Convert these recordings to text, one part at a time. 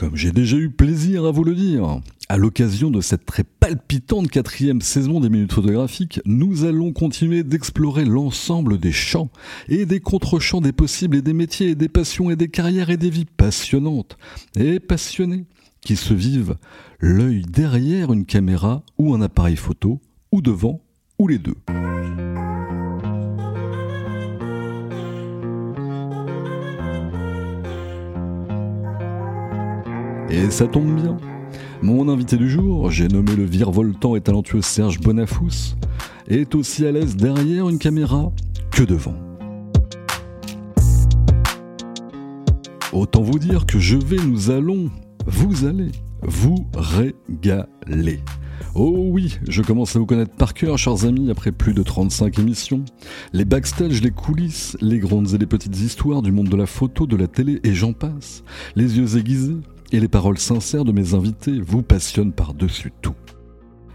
Comme j'ai déjà eu plaisir à vous le dire, à l'occasion de cette très palpitante quatrième saison des minutes photographiques, nous allons continuer d'explorer l'ensemble des champs et des contre-champs des possibles et des métiers et des passions et des carrières et des vies passionnantes et passionnées qui se vivent l'œil derrière une caméra ou un appareil photo ou devant ou les deux. Et ça tombe bien. Mon invité du jour, j'ai nommé le virevoltant et talentueux Serge Bonafous, est aussi à l'aise derrière une caméra que devant. Autant vous dire que je vais, nous allons, vous allez, vous régaler. Oh oui, je commence à vous connaître par cœur, chers amis, après plus de 35 émissions. Les backstage, les coulisses, les grandes et les petites histoires du monde de la photo, de la télé et j'en passe. Les yeux aiguisés, et les paroles sincères de mes invités vous passionnent par-dessus tout.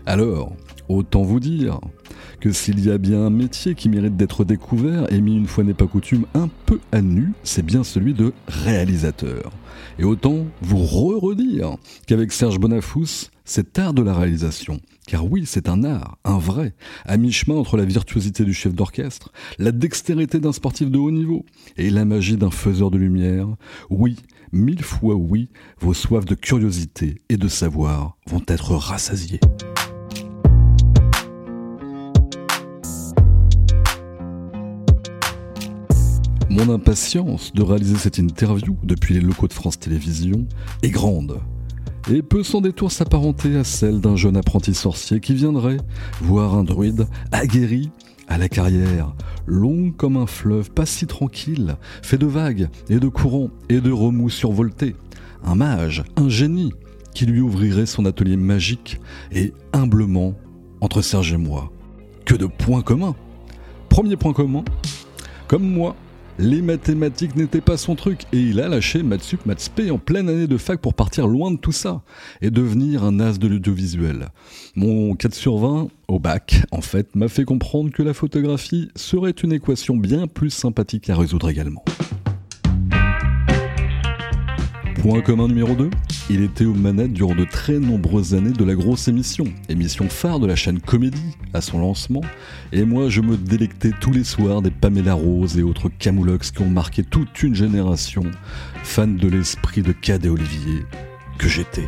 Alors, autant vous dire que s'il y a bien un métier qui mérite d'être découvert et mis une fois n'est pas coutume un peu à nu, c'est bien celui de réalisateur. Et autant vous re-redire qu'avec Serge Bonafous, c'est art de la réalisation. Car oui, c'est un art, un vrai, à mi-chemin entre la virtuosité du chef d'orchestre, la dextérité d'un sportif de haut niveau et la magie d'un faiseur de lumière. Oui, mille fois oui, vos soifs de curiosité et de savoir vont être rassasiées. Mon impatience de réaliser cette interview depuis les locaux de France Télévisions est grande et peut sans détour s'apparenter à celle d'un jeune apprenti sorcier qui viendrait voir un druide aguerri à la carrière, longue comme un fleuve, pas si tranquille, fait de vagues et de courants et de remous survoltés. Un mage, un génie, qui lui ouvrirait son atelier magique et humblement, entre Serge et moi, que de points communs. Premier point commun, comme moi, les mathématiques n'étaient pas son truc et il a lâché Matsup Matspé en pleine année de fac pour partir loin de tout ça et devenir un as de l'audiovisuel. Mon 4 sur 20 au bac, en fait, m'a fait comprendre que la photographie serait une équation bien plus sympathique à résoudre également. Point commun numéro 2, il était aux manettes durant de très nombreuses années de la grosse émission, émission phare de la chaîne Comédie à son lancement, et moi je me délectais tous les soirs des Pamela Rose et autres camoulox qui ont marqué toute une génération, fans de l'esprit de Cadet Olivier que j'étais.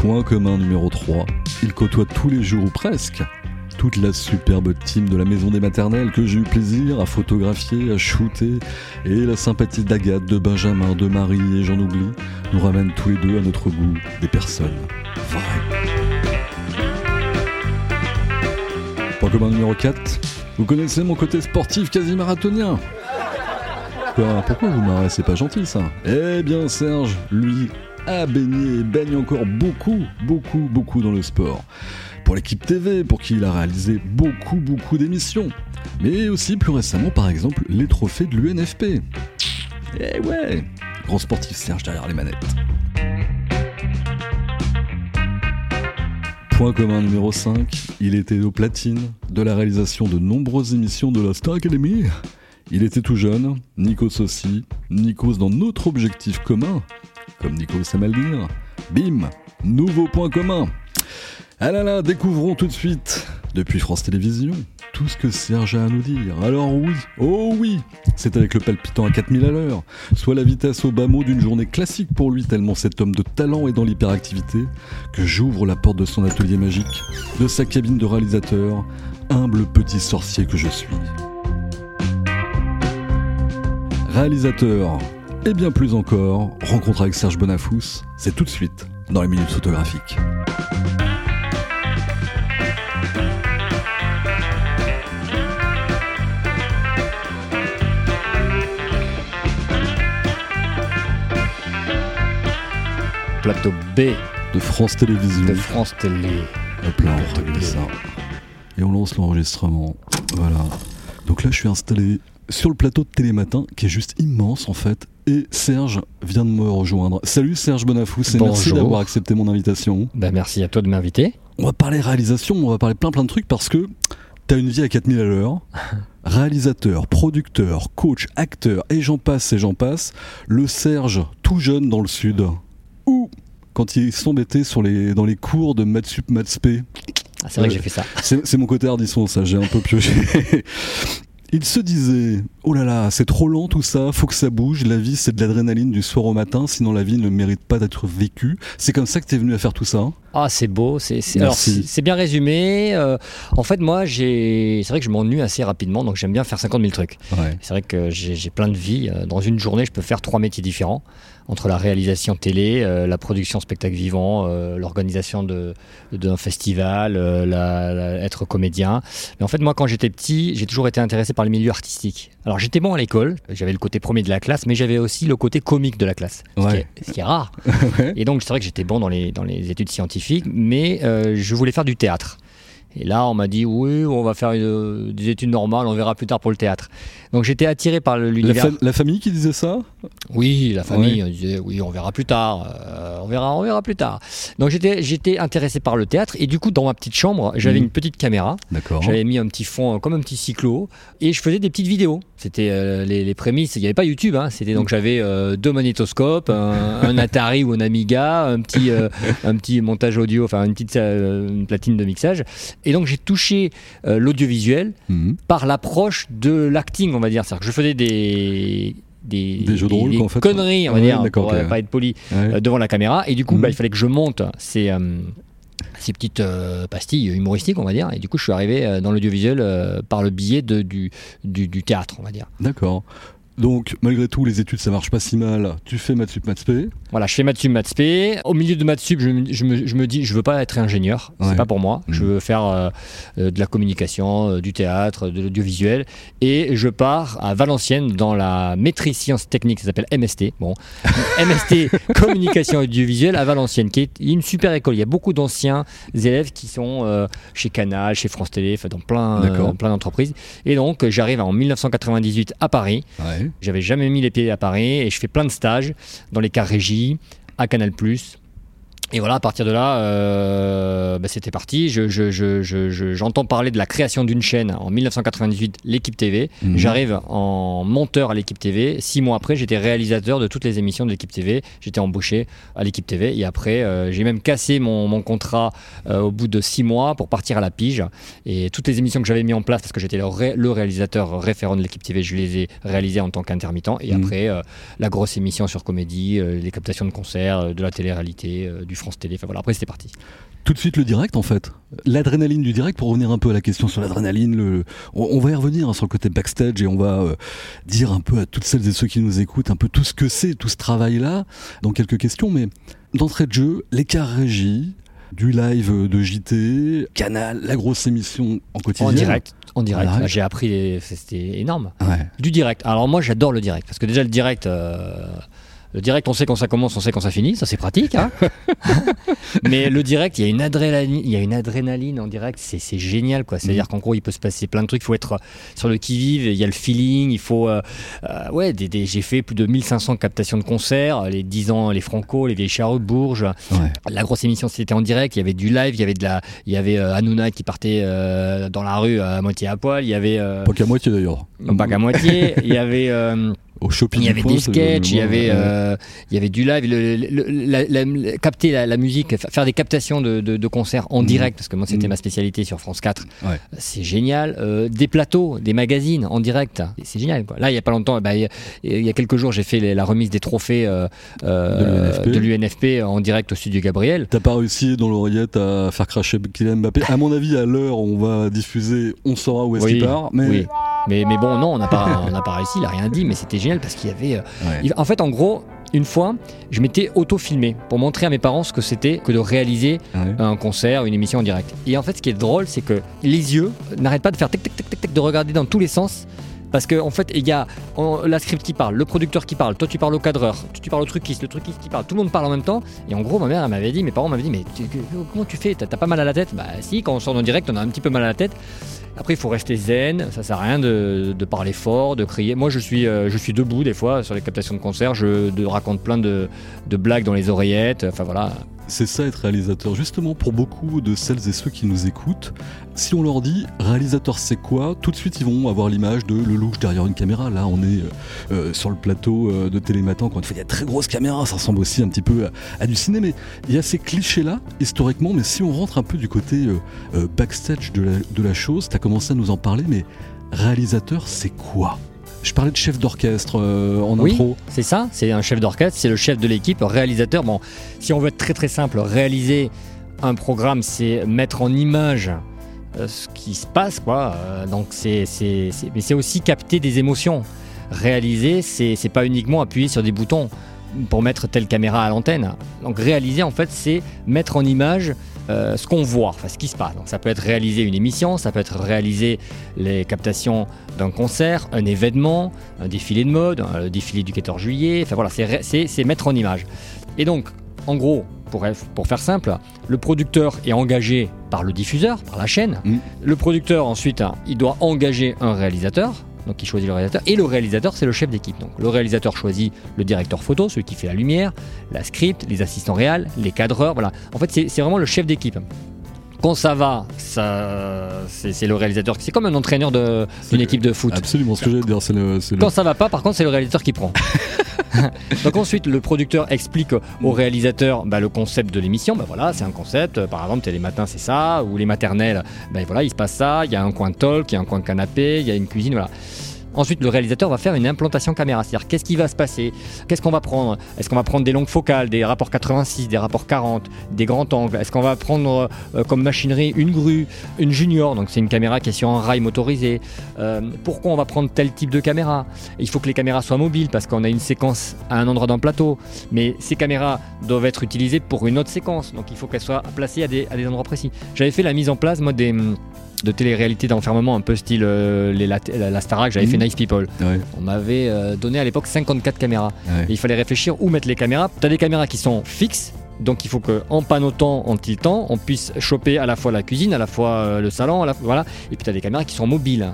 Point commun numéro 3, il côtoie tous les jours ou presque toute la superbe team de la maison des maternelles que j'ai eu plaisir à photographier, à shooter, et la sympathie d'Agathe, de Benjamin, de Marie et j'en oublie, nous ramène tous les deux à notre goût des personnes vraies. Point commun numéro 4, vous connaissez mon côté sportif quasi marathonien. Quoi, pourquoi vous m'arrêtez? Pas gentil ça. Eh bien Serge, lui, a baigné et baigne encore beaucoup, beaucoup, beaucoup dans le sport pour l'équipe TV, pour qui il a réalisé beaucoup beaucoup d'émissions, mais aussi plus récemment par exemple les trophées de l'UNFP. Eh ouais, grand sportif Serge derrière les manettes. Point commun numéro 5, il était au platine de la réalisation de nombreuses émissions de la Star Academy. Il était tout jeune, Nikos aussi, Nikos dans notre objectif commun, comme Nikos sait mal dire. Bim, nouveau point commun. Ah là là, découvrons tout de suite, depuis France Télévisions, tout ce que Serge a à nous dire. Alors oui, oh oui, c'est avec le palpitant à 4000 à l'heure, soit la vitesse au bas mot d'une journée classique pour lui, tellement cet homme de talent est dans l'hyperactivité, que j'ouvre la porte de son atelier magique, de sa cabine de réalisateur, humble petit sorcier que je suis. Réalisateur, et bien plus encore, rencontre avec Serge Bonafous, c'est tout de suite dans les minutes photographiques. Plateau B de France Télévisions. de France Télé. Hop là, on règle ça. Et on lance l'enregistrement. Voilà. Donc là, je suis installé sur le plateau de Télématin, qui est juste immense en fait. Et Serge vient de me rejoindre. Salut Serge Bonafous, et merci Bonjour. d'avoir accepté mon invitation. Ben, merci à toi de m'inviter. On va parler réalisation, on va parler plein plein de trucs parce que t'as une vie à 4000 à l'heure. Réalisateur, producteur, coach, acteur, et j'en passe, et j'en passe. Le Serge, tout jeune dans le sud. Ou quand il s'embêtait sur les, dans les cours de Matsup Matspé. Ah, c'est vrai que j'ai fait ça. C'est c'est mon côté hardisson, ça, j'ai un peu pioché. Il se disait Oh là là, c'est trop lent tout ça, faut que ça bouge. La vie, c'est de l'adrénaline du soir au matin, sinon la vie ne mérite pas d'être vécue. C'est comme ça que t'es venu à faire tout ça. hein? Ah, c'est beau, c'est bien résumé. euh, en fait, moi, j'ai, c'est vrai que je m'ennuie assez rapidement, donc j'aime bien faire 50 000 trucs. Ouais. C'est vrai que j'ai plein de vies. Euh, Dans une journée, je peux faire trois métiers différents entre la réalisation télé, euh, la production spectacle vivant, euh, l'organisation de d'un festival, euh, la- la- être comédien. Mais en fait, moi, quand j'étais petit, j'ai toujours été intéressé par les milieux artistiques. Alors, j'étais bon à l'école, j'avais le côté premier de la classe, mais j'avais aussi le côté comique de la classe, ce, qui, est, ce qui est rare. Et donc, c'est vrai que j'étais bon dans les, dans les études scientifiques, mais euh, je voulais faire du théâtre. Et là, on m'a dit, oui, on va faire une- des études normales, on verra plus tard pour le théâtre. Donc, j'étais attiré par le- La, l'univers. fam- la famille qui disait ça? Oui, la famille, Ouais. disait, oui, on verra plus tard, euh, on verra, on verra plus tard. Donc, j'étais, j'étais intéressé par le théâtre, et du coup, dans ma petite chambre, j'avais Mhm. une petite caméra. D'accord. J'avais mis un petit fond comme un petit cyclo et je faisais des petites vidéos. C'était euh, les, les prémices. Il n'y avait pas YouTube. Hein. C'était donc j'avais euh, deux magnétoscopes, un, un Atari ou un Amiga, un petit un petit montage audio, enfin une petite une platine de mixage. Et donc j'ai touché l'audiovisuel Mhm. par l'approche de l'acting, on va dire. C'est-à-dire que je faisais des des, Des jeux de rôle, des quoi, en fait. conneries, on va Ouais, dire, pour euh, pas être poli, Ouais. euh, devant la caméra. Et du coup, Mhm. bah, il fallait que je monte ces, euh, ces petites euh, pastilles humoristiques, on va dire. Et du coup, je suis arrivé dans l'audiovisuel par le biais de, du, du, du théâtre, on va dire. D'accord. Donc, malgré tout, les études, ça marche pas si mal. Tu fais Matsup Matspé. Voilà, je fais Mathsup, Mathspé. Au milieu de Mathsup, je, me- je, me, je me dis, je veux pas être ingénieur, Ouais. c'est pas pour moi. Je veux faire euh, euh, de la communication, euh, du théâtre, de l'audiovisuel. Et je pars à Valenciennes dans la maîtrise sciences techniques, ça s'appelle MST. Bon, MST, communication audiovisuelle à Valenciennes, qui est une super école. Il y a beaucoup d'anciens élèves qui sont euh, chez Canal, chez France Télé, dans plein, plein d'entreprises. Et donc, j'arrive en 1998 à Paris. Ouais. J'avais jamais mis les pieds à Paris et je fais plein de stages dans les cas régie, à Canal+. Et voilà, à partir de là, euh, bah, c'était parti. Je- je- je- je- je- J'entends parler de la création d'une chaîne en 1998, l'équipe TV. Mhm. J'arrive en monteur à l'équipe TV. Six mois après, j'étais réalisateur de toutes les émissions de l'équipe TV. J'étais embauché à l'équipe TV. Et après, euh, j'ai même cassé mon, mon contrat euh, au bout de six mois pour partir à la pige. Et toutes les émissions que j'avais mis en place, parce que j'étais le, ré- le réalisateur référent de l'équipe TV, je les ai réalisées en tant qu'intermittent. Et Mhm. après, la grosse émission sur comédie, les captations de concerts, de la télé-réalité, euh, du France Télé. Enfin voilà, après c'était parti. Tout de suite le direct en fait. L'adrénaline du direct, pour revenir un peu à la question sur l'adrénaline, le... on, on va y revenir hein, sur le côté backstage et on va euh, dire un peu à toutes celles et ceux qui nous écoutent un peu tout ce que c'est, tout ce travail-là, dans quelques questions. Mais d'entrée de jeu, l'écart régie, du live de JT, Canal, la grosse émission en quotidien. En direct. En direct. Live. Là, J'ai appris, les- c'était énorme. Ouais. Du direct. Alors moi j'adore le direct parce que déjà le direct, euh, direct on sait quand ça commence, on sait quand ça finit, ça c'est pratique. hein. Mais le direct, il y a une adrénaline, il y a une adrénaline en direct, c'est génial quoi. C'est-à-dire qu'en gros il peut se passer plein de trucs, il faut être sur le qui vive, il y a le feeling, il faut euh, euh, ouais, des, des- j'ai fait plus de 1500 captations de concerts, les 10 ans, les Franco, les vieilles charrues de Bourges. Ouais. La grosse émission c'était en direct, il y avait du live, il y avait de la, il y avait euh, Hanouna qui partait euh, dans la rue à moitié à poil, il y avait euh, Pas qu'à moitié d'ailleurs. pas qu'à moitié. Il y avait, euh, Au shopping. il y avait des sketchs, il y avait, euh, il y avait du live, le- la- la- la- capter la, musique, fa- faire des captations de, de- de concerts en Mhm. direct, parce que moi c'était Mhm. ma spécialité sur France 4. Ouais. C'est génial. Euh, des plateaux, des magazines en direct, c'est génial. Quoi. Là, il y a pas longtemps, bah, il y a- il y a quelques jours, j'ai fait les- la remise des trophées euh, De l'UNFP en direct au studio Gabriel. T'as pas réussi dans l'oreillette à faire cracher Kylian Mbappé? À mon avis, à l'heure où on va diffuser, on saura où est-ce Oui, qu'il part. Mais oui. Mais, mais bon, non, on n'a pas, on n'a pas réussi, il a rien dit, mais c'était génial parce qu'il y avait. euh, Ouais. il- en fait, en gros, une fois, je m'étais auto-filmé pour montrer à mes parents ce que c'était que de réaliser un concert, une émission en direct. Et en fait, ce qui est drôle, c'est que les yeux n'arrêtent pas de faire tic tic tic tic tic, de regarder dans tous les sens. Parce qu'en en fait, il y a la script qui parle, le producteur qui parle, toi tu parles au cadreur, tu parles au truciste, le truciste qui parle, tout le monde parle en même temps. Et en gros, ma mère, m'avait dit, mes parents m'avaient dit, mais comment tu fais? T'as pas mal à la tête? Bah si, quand on sort en direct, on a un petit peu mal à la tête. Après, il faut rester zen, ça sert à rien de, parler fort, de crier. Moi, je suis, euh, je suis debout des fois sur les captations de concert, je raconte plein de, de blagues dans les oreillettes, enfin voilà. C'est ça être réalisateur. Justement, pour beaucoup de celles et ceux qui nous écoutent, si on leur dit réalisateur c'est quoi, tout de suite ils vont avoir l'image de le louche derrière une caméra. Là, on est euh, euh, sur le plateau euh, de Télématin quand il y a très grosses caméras, ça ressemble aussi un petit peu à, du cinéma. Il y a ces clichés-là, historiquement, mais si on rentre un peu du côté backstage de la, de la chose, tu as commencé à nous en parler, mais réalisateur c'est quoi? Je parlais de chef d'orchestre euh, en oui, intro. C'est ça, c'est un chef d'orchestre, c'est le chef de l'équipe, réalisateur. Bon, si on veut être très très simple, réaliser un programme, c'est mettre en image euh, ce qui se passe, quoi. Euh, donc c'est, mais c'est aussi capter des émotions. Réaliser, c'est pas uniquement appuyer sur des boutons pour mettre telle caméra à l'antenne. Donc réaliser, en fait, c'est mettre en image euh, ce qu'on voit, enfin ce qui se passe. Donc ça peut être réaliser une émission, ça peut être réaliser les captations d'un concert, un événement, un défilé de mode, un défilé du 14 juillet. Enfin voilà, c'est mettre en image. Et donc, en gros, pour, pour, faire simple, le producteur est engagé par le diffuseur, par la chaîne. Mm. Le producteur, ensuite, il doit engager un réalisateur donc il choisit le réalisateur. Et le réalisateur, c'est le chef d'équipe. Donc le réalisateur choisit le directeur photo, celui qui fait la lumière, la script, les assistants réels, les cadreurs. Voilà. En fait, c'est vraiment le chef d'équipe. Quand ça va, ça, c'est le réalisateur. C'est comme un entraîneur d'une équipe de foot. Absolument, ce que j'allais dire. Le, Quand ça va pas, par contre, c'est le réalisateur qui prend. Donc ensuite, le producteur explique au réalisateur bah, le concept de l'émission. Bah voilà, c'est un concept. Par exemple, les matins, c'est ça, ou les maternelles. Bah voilà, il se passe ça. Il y a un coin de talk, il y a un coin de canapé, il y a une cuisine. Voilà. Ensuite, le réalisateur va faire une implantation caméra, c'est-à-dire qu'est-ce qui va se passer, qu'est-ce qu'on va prendre, est-ce qu'on va prendre des longues focales, des rapports 86, des rapports 40, des grands angles, est-ce qu'on va prendre euh, comme machinerie une grue, une junior, donc c'est une caméra qui est sur un rail motorisé. Euh, pourquoi on va prendre tel type de caméra? Il faut que les caméras soient mobiles parce qu'on a une séquence à un endroit d'un plateau, mais ces caméras doivent être utilisées pour une autre séquence, donc il faut qu'elles soient placées à des, à des endroits précis. J'avais fait la mise en place moi des de télé-réalité d'enfermement un peu style euh, les, la, la, Starac, j'avais fait mhm. Nice People. On m'avait euh, donné à l'époque 54 caméras. il fallait réfléchir où mettre les caméras. Tu as des caméras qui sont fixes, donc il faut qu'en panotant, en tiltant, on puisse choper à la fois la cuisine, à la fois euh, le salon, à la, voilà. Et puis tu as des caméras qui sont mobiles.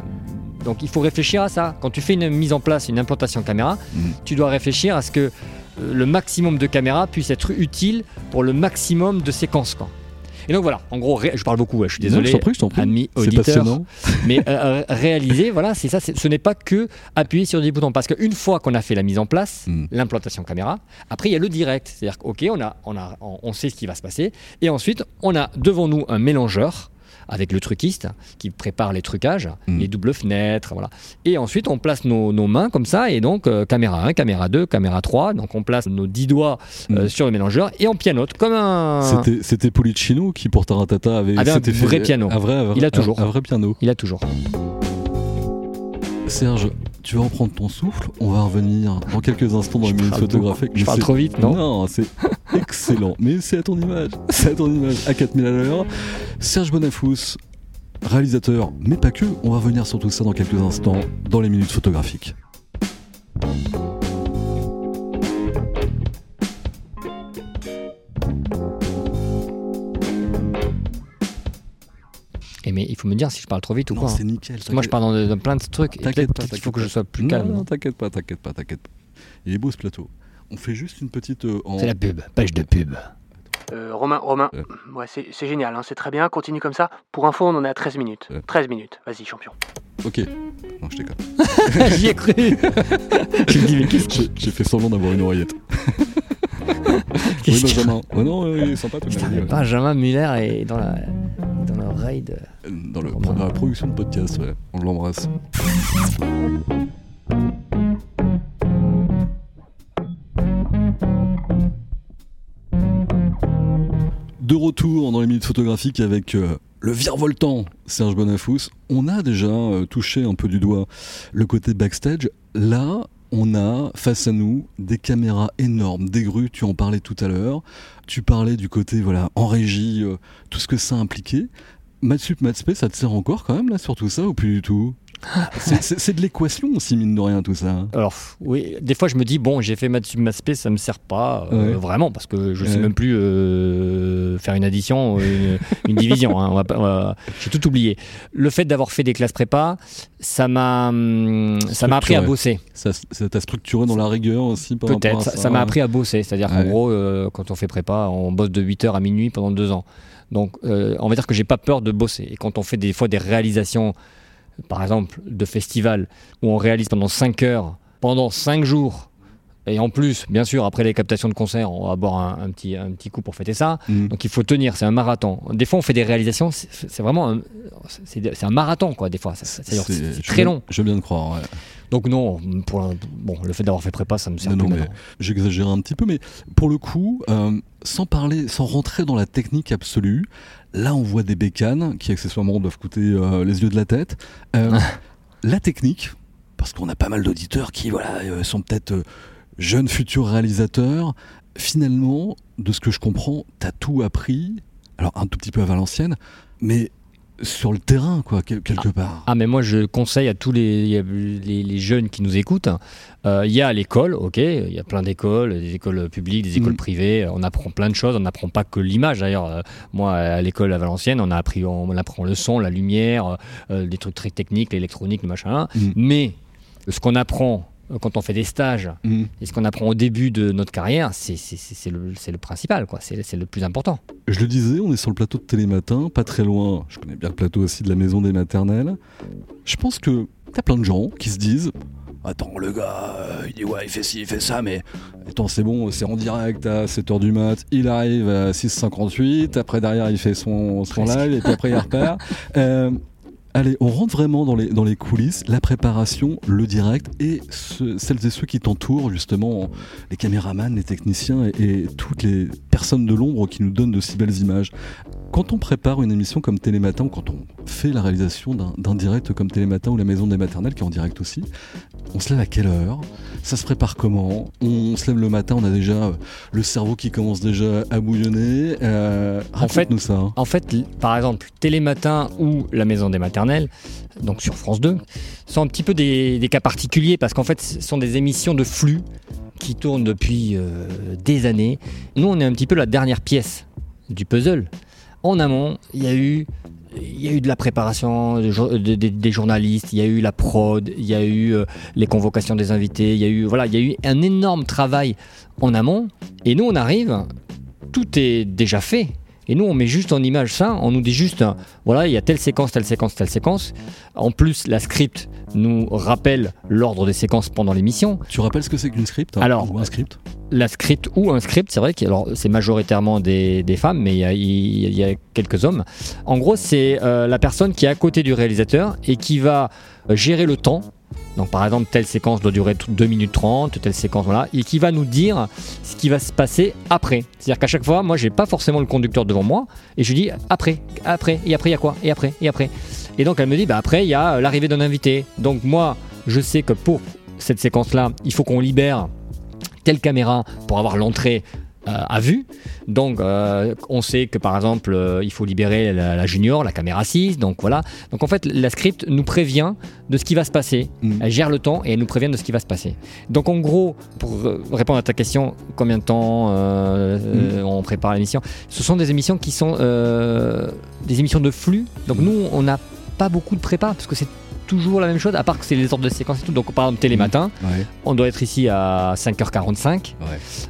Donc il faut réfléchir à ça. Quand tu fais une mise en place, une implantation caméra, mhm. tu dois réfléchir à ce que le maximum de caméras puisse être utile pour le maximum de séquences. Quoi. Et donc voilà, en gros, je parle beaucoup, je suis désolé, amis auditeurs, mais euh, euh, réaliser, voilà, c'est ça, ce n'est pas que appuyer sur des boutons, parce qu'une fois qu'on a fait la mise en place, hmm. l'implantation caméra, après il y a le direct, c'est-à-dire qu'ok, on a, on a, on sait ce qui va se passer, et ensuite on a devant nous un mélangeur avec le truquiste qui prépare les trucages, mm. les doubles fenêtres, voilà. Et ensuite, on place nos, mains comme ça, et donc euh, caméra 1, caméra 2, caméra 3, donc on place nos 10 doigts euh, mm. sur le mélangeur et on pianote comme un. C'était Policino qui, pour Taratata, avait, avait un vrai piano. Un vrai, Il a toujours. Un, vrai piano. Il a toujours. Serge, tu vas reprendre ton souffle. On va revenir dans quelques instants dans le minute photographique. Je parle trop vite, non Non, c'est excellent. Mais c'est à ton image. C'est à ton image. À 4000 à l'heure. Serge Bonafous, réalisateur, mais pas que. On va revenir sur tout ça dans quelques instants dans les minutes photographiques. Mais il faut me dire si je parle trop vite ou non, quoi. c'est nickel. Moi, je parle dans, plein de trucs. T'inquiète Il faut que je sois plus calme. Non, t'inquiète pas, t'inquiète pas, t'inquiète pas. Il est beau ce plateau. On fait juste une petite. Euh, c'est la pub, page de pub. Euh, Romain, Romain, ouais, c'est génial, hein, c'est très bien, continue comme ça. Pour info, on en est à 13 minutes. 13 minutes, vas-y, champion. Ok, non, je déconne. J'y ai cru. je me dis, mais qu'est-ce J'ai fait semblant d'avoir une oreillette. oui, Benjamin. Oh non, il est sympa tout Putain, Benjamin Muller est dans la dans l'oreille de. Dans, le, dans la production de podcast, ouais. On l'embrasse. De retour dans les minutes photographiques avec euh, le virevoltant Serge Bonafous. On a déjà euh, touché un peu du doigt le côté backstage. Là, on a face à nous des caméras énormes, des grues, tu en parlais tout à l'heure. Tu parlais du côté voilà en régie, euh, tout ce que ça impliquait. Matsup, Matspé, ça te sert encore quand même là sur tout ça ou plus du tout? C'est- de l'équation aussi, mine de rien, tout ça. hein. Alors oui, des fois je me dis bon, j'ai fait maths sup maths spé, ça me sert pas euh, Ouais. vraiment parce que je sais Ouais. même plus euh, faire une addition, ou une, une division. hein, j'ai tout oublié. Le fait d'avoir fait des classes prépa, ça m'a appris à bosser. Ça t'a structuré dans la rigueur aussi Peut-être. Ça m'a appris à bosser. C'est-à-dire qu'en gros, euh, quand on fait prépa, on bosse de 8h à minuit pendant deux ans. Donc, euh, on va dire que j'ai pas peur de bosser. Et quand on fait des fois des réalisations, par exemple, de festivals, où on réalise pendant 5 heures, pendant 5 jours, et en plus, bien sûr, après les captations de concerts, on va boire un, un petit, un petit coup pour fêter ça. Mm. Donc il faut tenir, c'est un marathon. Des fois, on fait des réalisations, c'est vraiment un, c'est un marathon, quoi, des fois. C'est veux très long. Je veux bien te croire. ouais. Donc non, pour un- bon, le fait d'avoir fait prépa, ça me sert Non, plus non, j'exagère un petit peu, mais pour le coup, euh, sans parler, sans rentrer dans la technique absolue, là on voit des bécanes qui accessoirement doivent coûter euh, les yeux de la tête. Euh, la technique, parce qu'on a pas mal d'auditeurs qui voilà, sont peut-être jeunes futurs réalisateurs, finalement, de ce que je comprends, t'as tout appris, alors un tout petit peu à Valenciennes, mais sur le terrain, quoi, quel- quelque part. Ah mais moi je conseille à tous les, les, les jeunes qui nous écoutent, euh, il y a à l'école, ok, il y a plein d'écoles, des écoles publiques, des écoles Mhm. privées, on apprend plein de choses, on n'apprend pas que l'image d'ailleurs. Euh, moi à l'école à Valenciennes, on a appris, on, apprend le son, la lumière, euh, des trucs très techniques, l'électronique, le machin. Mhm. Mais ce qu'on apprend quand on fait des stages Mm. et ce qu'on apprend au début de notre carrière, c'est le, principal, quoi. C'est le plus important. Je le disais, on est sur le plateau de Télématin, pas très loin, je connais bien le plateau aussi de la maison des maternelles. Je pense que t'as plein de gens qui se disent Attends, le gars, euh, il dit ouais, il fait ci, il fait ça, mais attends, c'est bon, c'est en direct à 7h du mat, il arrive à 6h58, après derrière il fait son, son live, et puis après il repart. Euh, allez, on rentre vraiment dans les, coulisses, la préparation, le direct, et ce- celles et ceux qui t'entourent, justement, les caméramans, les techniciens et toutes les personnes de l'ombre qui nous donnent de si belles images. Quand on prépare une émission comme Télématin, ou quand on fait la réalisation d'un direct comme Télématin ou la Maison des Maternelles, qui est en direct aussi, on se lève à quelle heure? Ça se prépare comment? On, se lève le matin, on a déjà euh, le cerveau qui commence déjà à bouillonner. Euh, En fait- raconte-nous ça. hein. En fait, par exemple, Télématin ou La Maison des Maternelles, donc sur France 2, sont un petit peu des, des cas particuliers parce qu'en fait, ce sont des émissions de flux qui tournent depuis euh, des années. Nous, on est un petit peu la dernière pièce du puzzle. En amont, il y a eu, de la préparation des journalistes, il y a eu la prod, il y a eu euh, les convocations des invités, il y a eu, voilà, il y a eu un énorme travail en amont. Et nous, on arrive, tout est déjà fait. Et nous, on met juste en image ça, on nous dit juste, euh, voilà, il y a telle séquence, telle séquence, telle séquence. En plus, la script nous rappelle l'ordre des séquences pendant l'émission. Tu rappelles ce que c'est qu'une script hein, Alors, Ou un script La script ou un script, c'est vrai que c'est majoritairement des, des femmes, mais il y a, il y a quelques hommes. En gros, c'est euh, la personne qui est à côté du réalisateur et qui va gérer le temps. Donc par exemple, telle séquence doit durer 2 minutes 30, telle séquence, voilà, et qui va nous dire ce qui va se passer après. C'est-à-dire qu'à chaque fois, moi, j'ai pas forcément le conducteur devant moi, et je lui dis après, après, et après, il y a quoi? Et après, et après. Et donc elle me dit, bah après, il y a euh, l'arrivée d'un invité. Donc moi, je sais que pour cette séquence-là, il faut qu'on libère telle caméra pour avoir l'entrée à vue. Donc, euh, on sait que par exemple, euh, il faut libérer la, la junior, la caméra 6. Donc voilà. Donc en fait, la script nous prévient de ce qui va se passer. Mm. Elle gère le temps et elle nous prévient de ce qui va se passer. Donc en gros, pour euh, répondre à ta question, combien de temps euh, euh, on prépare l'émission Ce sont des émissions qui sont euh, des émissions de flux. Donc nous, on n'a pas beaucoup de prépa parce que c'est toujours la même chose, à part que c'est les ordres de séquence et tout. Donc par exemple, Télématin, Ouais. on doit être ici à 5h45. Ouais.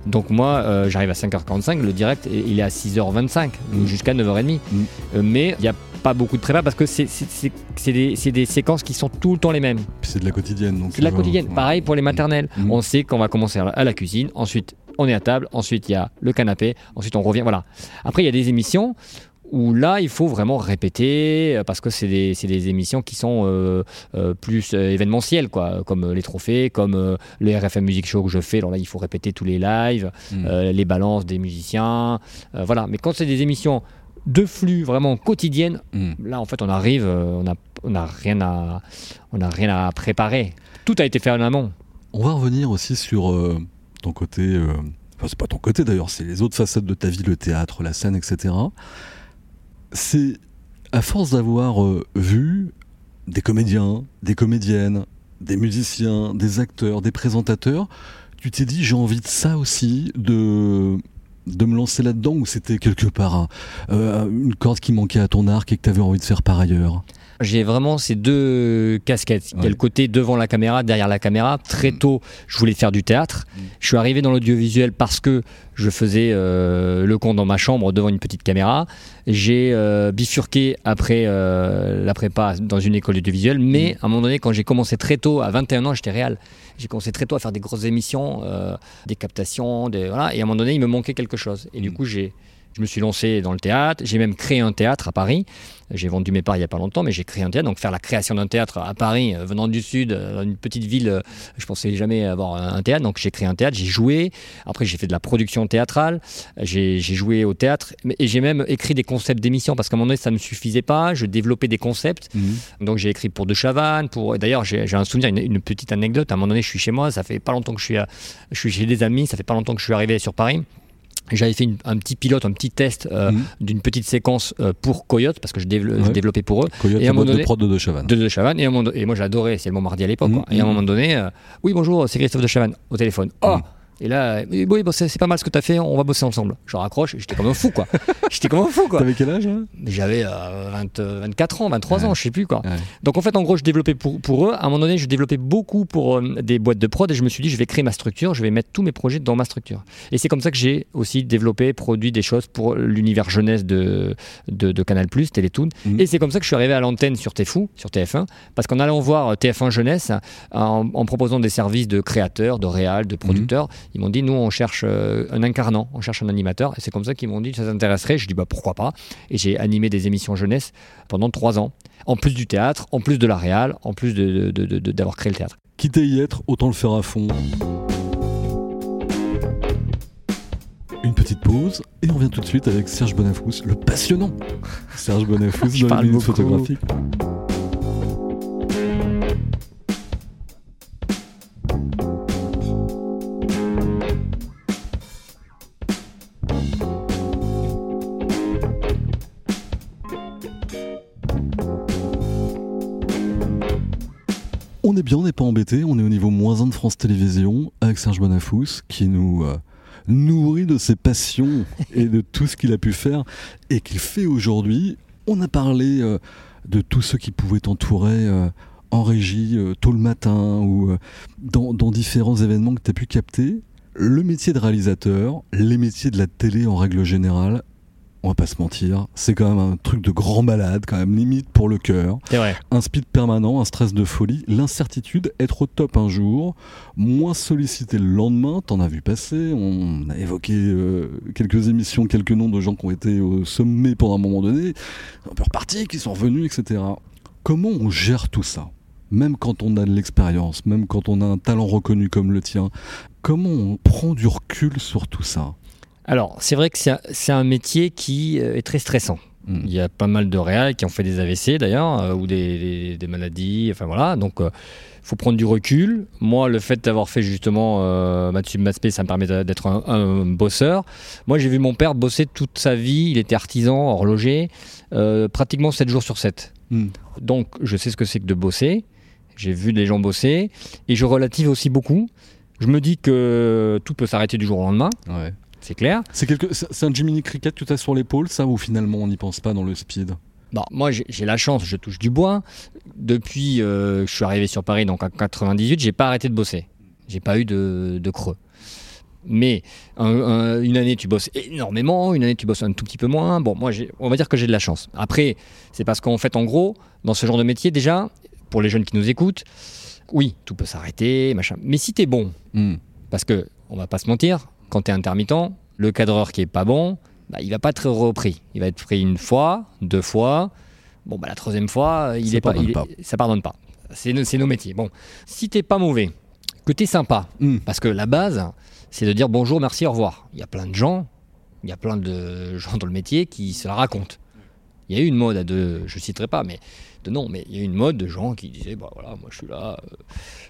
Donc moi, euh, j'arrive à 5h45, le direct, il est à 6h25, Mm. jusqu'à 9h30. Mm. Euh, mais il n'y a pas beaucoup de prépa parce que c'est des, séquences qui sont tout le temps les mêmes. C'est de la quotidienne. C'est de la quotidienne. ouais. Pareil pour les maternelles. On sait qu'on va commencer à la- à la cuisine, ensuite on est à table, ensuite il y a le canapé, ensuite on revient. Voilà. Après, il y a des émissions où là, il faut vraiment répéter euh, parce que c'est des, des émissions qui sont euh, euh, plus événementielles, quoi, comme les trophées, comme euh, le RFM Music Show que je fais. Alors là, il faut répéter tous les lives, Mm. euh, les balances des musiciens. voilà. Mais quand c'est des émissions de flux vraiment quotidiennes, Mm. là, en fait, on arrive, on n'a on a rien, à, on a rien à préparer. Tout a été fait en amont. On va revenir aussi sur ton côté. Enfin, c'est pas ton côté d'ailleurs, c'est les autres facettes de ta vie, le théâtre, la scène, etc. C'est à force d'avoir euh, vu des comédiens, des comédiennes, des musiciens, des acteurs, des présentateurs. Tu t'es dit, j'ai envie de ça aussi, de de me lancer là-dedans ou c'était quelque part euh, une corde qui manquait à ton arc et que tu avais envie de faire par ailleurs? J'ai vraiment ces deux casquettes. Il y a le côté devant la caméra, derrière la caméra. Très mm. tôt, je voulais faire du théâtre. Mm. Je suis arrivé dans l'audiovisuel parce que je faisais euh, le con dans ma chambre devant une petite caméra. J'ai euh, bifurqué après la prépa dans une école audiovisuelle. Mais mm. à un moment donné, quand j'ai commencé très tôt, à 21 ans, j'étais réel. J'ai commencé très tôt à faire des grosses émissions, des captations, des, voilà. Et à un moment donné, il me manquait quelque chose. Et du coup, j'ai je me suis lancé dans le théâtre. J'ai même créé un théâtre à Paris. J'ai vendu mes parts il n'y a pas longtemps, mais j'ai créé un théâtre. Donc faire la création d'un théâtre à Paris, euh, venant du sud, euh, une petite ville, euh, je pensais jamais avoir un théâtre. Donc j'ai créé un théâtre, j'ai joué. Après j'ai fait de la production théâtrale. J'ai joué au théâtre et j'ai même écrit des concepts d'émissions parce qu'à un moment donné ça ne me suffisait pas. Je développais des concepts. Mhm. Donc j'ai écrit pour De Chavannes. Pour d'ailleurs j'ai un souvenir, une, petite anecdote. À un moment donné je suis chez moi. Ça fait pas longtemps que je suis, je suis chez des amis. Ça fait pas longtemps que je suis arrivé sur Paris j'avais fait un petit pilote, un petit test euh, mhm. d'une petite séquence euh, pour Coyote parce que je, développais pour eux. Coyote, et à un moment donné, de prod de De Chavannes. De, de Chavannes et, et, moi j'adorais, c'est le Montmardi à l'époque. Mhm. Et à un moment donné, euh, oui bonjour, c'est Christophe De Chavannes au téléphone. Oh mhm. Et là, oui, bon, c'est pas mal ce que tu as fait, on va bosser ensemble. Je raccroche, j'étais comme un fou, quoi. j'étais comme un fou, quoi. T'avais quel âge J'avais 24 ans, 23 ans, je sais plus, quoi. Donc en fait, en gros, je développais pour, pour eux. À un moment donné, je développais beaucoup pour euh, des boîtes de prod et je me suis dit, je vais créer ma structure, je vais mettre tous mes projets dans ma structure. Et c'est comme ça que j'ai aussi développé, produit des choses pour l'univers jeunesse de, de, Canal+, Télétoon. Mhm. Et c'est comme ça que je suis arrivé à l'antenne sur TFU, sur TF1, parce qu'en allant voir TF1 Jeunesse, en, proposant des services de créateurs, de réal, de producteurs. Ils m'ont dit, nous, on cherche euh, un incarnant, on cherche un animateur. Et c'est comme ça qu'ils m'ont dit ça t'intéresserait? Je dis bah pourquoi pas? Et j'ai animé des émissions jeunesse pendant trois ans. En plus du théâtre, en plus de la réal, en plus d'avoir de, de, créé le théâtre. Quitter y être, autant le faire à fond. Une petite pause et on vient tout de suite avec Serge Bonafous, le passionnant Serge Bonafous dans les minutes photographiques. On est au niveau moins 1 de France Télévisions avec Serge Bonafous qui nous euh, nourrit de ses passions et de tout ce qu'il a pu faire et qu'il fait aujourd'hui. On a parlé euh, de tous ceux qui pouvaient t'entourer euh, en régie tôt le matin ou dans, dans différents événements que tu as pu capter. Le métier de réalisateur, les métiers de la télé en règle générale, on va pas se mentir, c'est quand même un truc de grand malade, quand même limite pour le cœur. Un speed permanent, un stress de folie, l'incertitude, être au top un jour, moins sollicité le lendemain, t'en as vu passer, on a évoqué euh, quelques émissions, quelques noms de gens qui ont été au sommet pendant un moment donné, un peu repartis, qui sont revenus, etc. Comment on gère tout ça? Même quand on a de l'expérience, même quand on a un talent reconnu comme le tien, comment on prend du recul sur tout ça? Alors, c'est vrai que c'est un, métier qui euh, est très stressant. Hmm. Il y a pas mal de réals qui ont fait des AVC d'ailleurs, euh, ou des, maladies, enfin voilà. Donc, il euh, faut prendre du recul. Moi, le fait d'avoir fait justement euh, Mathieu Maspé, ça me permet d'être un, bosseur. Moi, j'ai vu mon père bosser toute sa vie. Il était artisan, horloger, pratiquement 7 jours sur 7. Hmm. Donc, je sais ce que c'est que de bosser. J'ai vu des gens bosser. Et je relative aussi beaucoup. Je me dis que tout peut s'arrêter du jour au lendemain. Ouais c'est clair. C'est quelque... un Jiminy Cricket que tu as sur l'épaule, ça, ou finalement on n'y pense pas dans le speed Bon, moi j'ai la chance, je touche du bois. Depuis euh, je suis arrivé sur Paris, donc en 98, j'ai pas arrêté de bosser. J'ai pas eu de, creux. Mais une année tu bosses énormément, une année tu bosses un tout petit peu moins. Bon, moi on va dire que j'ai de la chance. Après, c'est parce qu'en fait, en gros, dans ce genre de métier, déjà, pour les jeunes qui nous écoutent, oui, tout peut s'arrêter, machin. Mais si tu es bon, hmm. parce que on va pas se mentir, quand tu es intermittent, le cadreur qui est pas bon, bah, il va pas être repris. Il va être pris une fois, deux fois. Bon, bah, la troisième fois, il ça est pas, ça pardonne pas. C'est nos métiers. Bon, si t'es pas mauvais, que tu es sympa, hmm. parce que la base, c'est de dire bonjour, merci, au revoir. Il y a plein de gens, il y a plein de gens dans le métier qui se la racontent. Il y a eu une mode à deux, je citerai pas, mais de non, mais il y a eu une mode de gens qui disaient, bah voilà, moi je suis là, euh,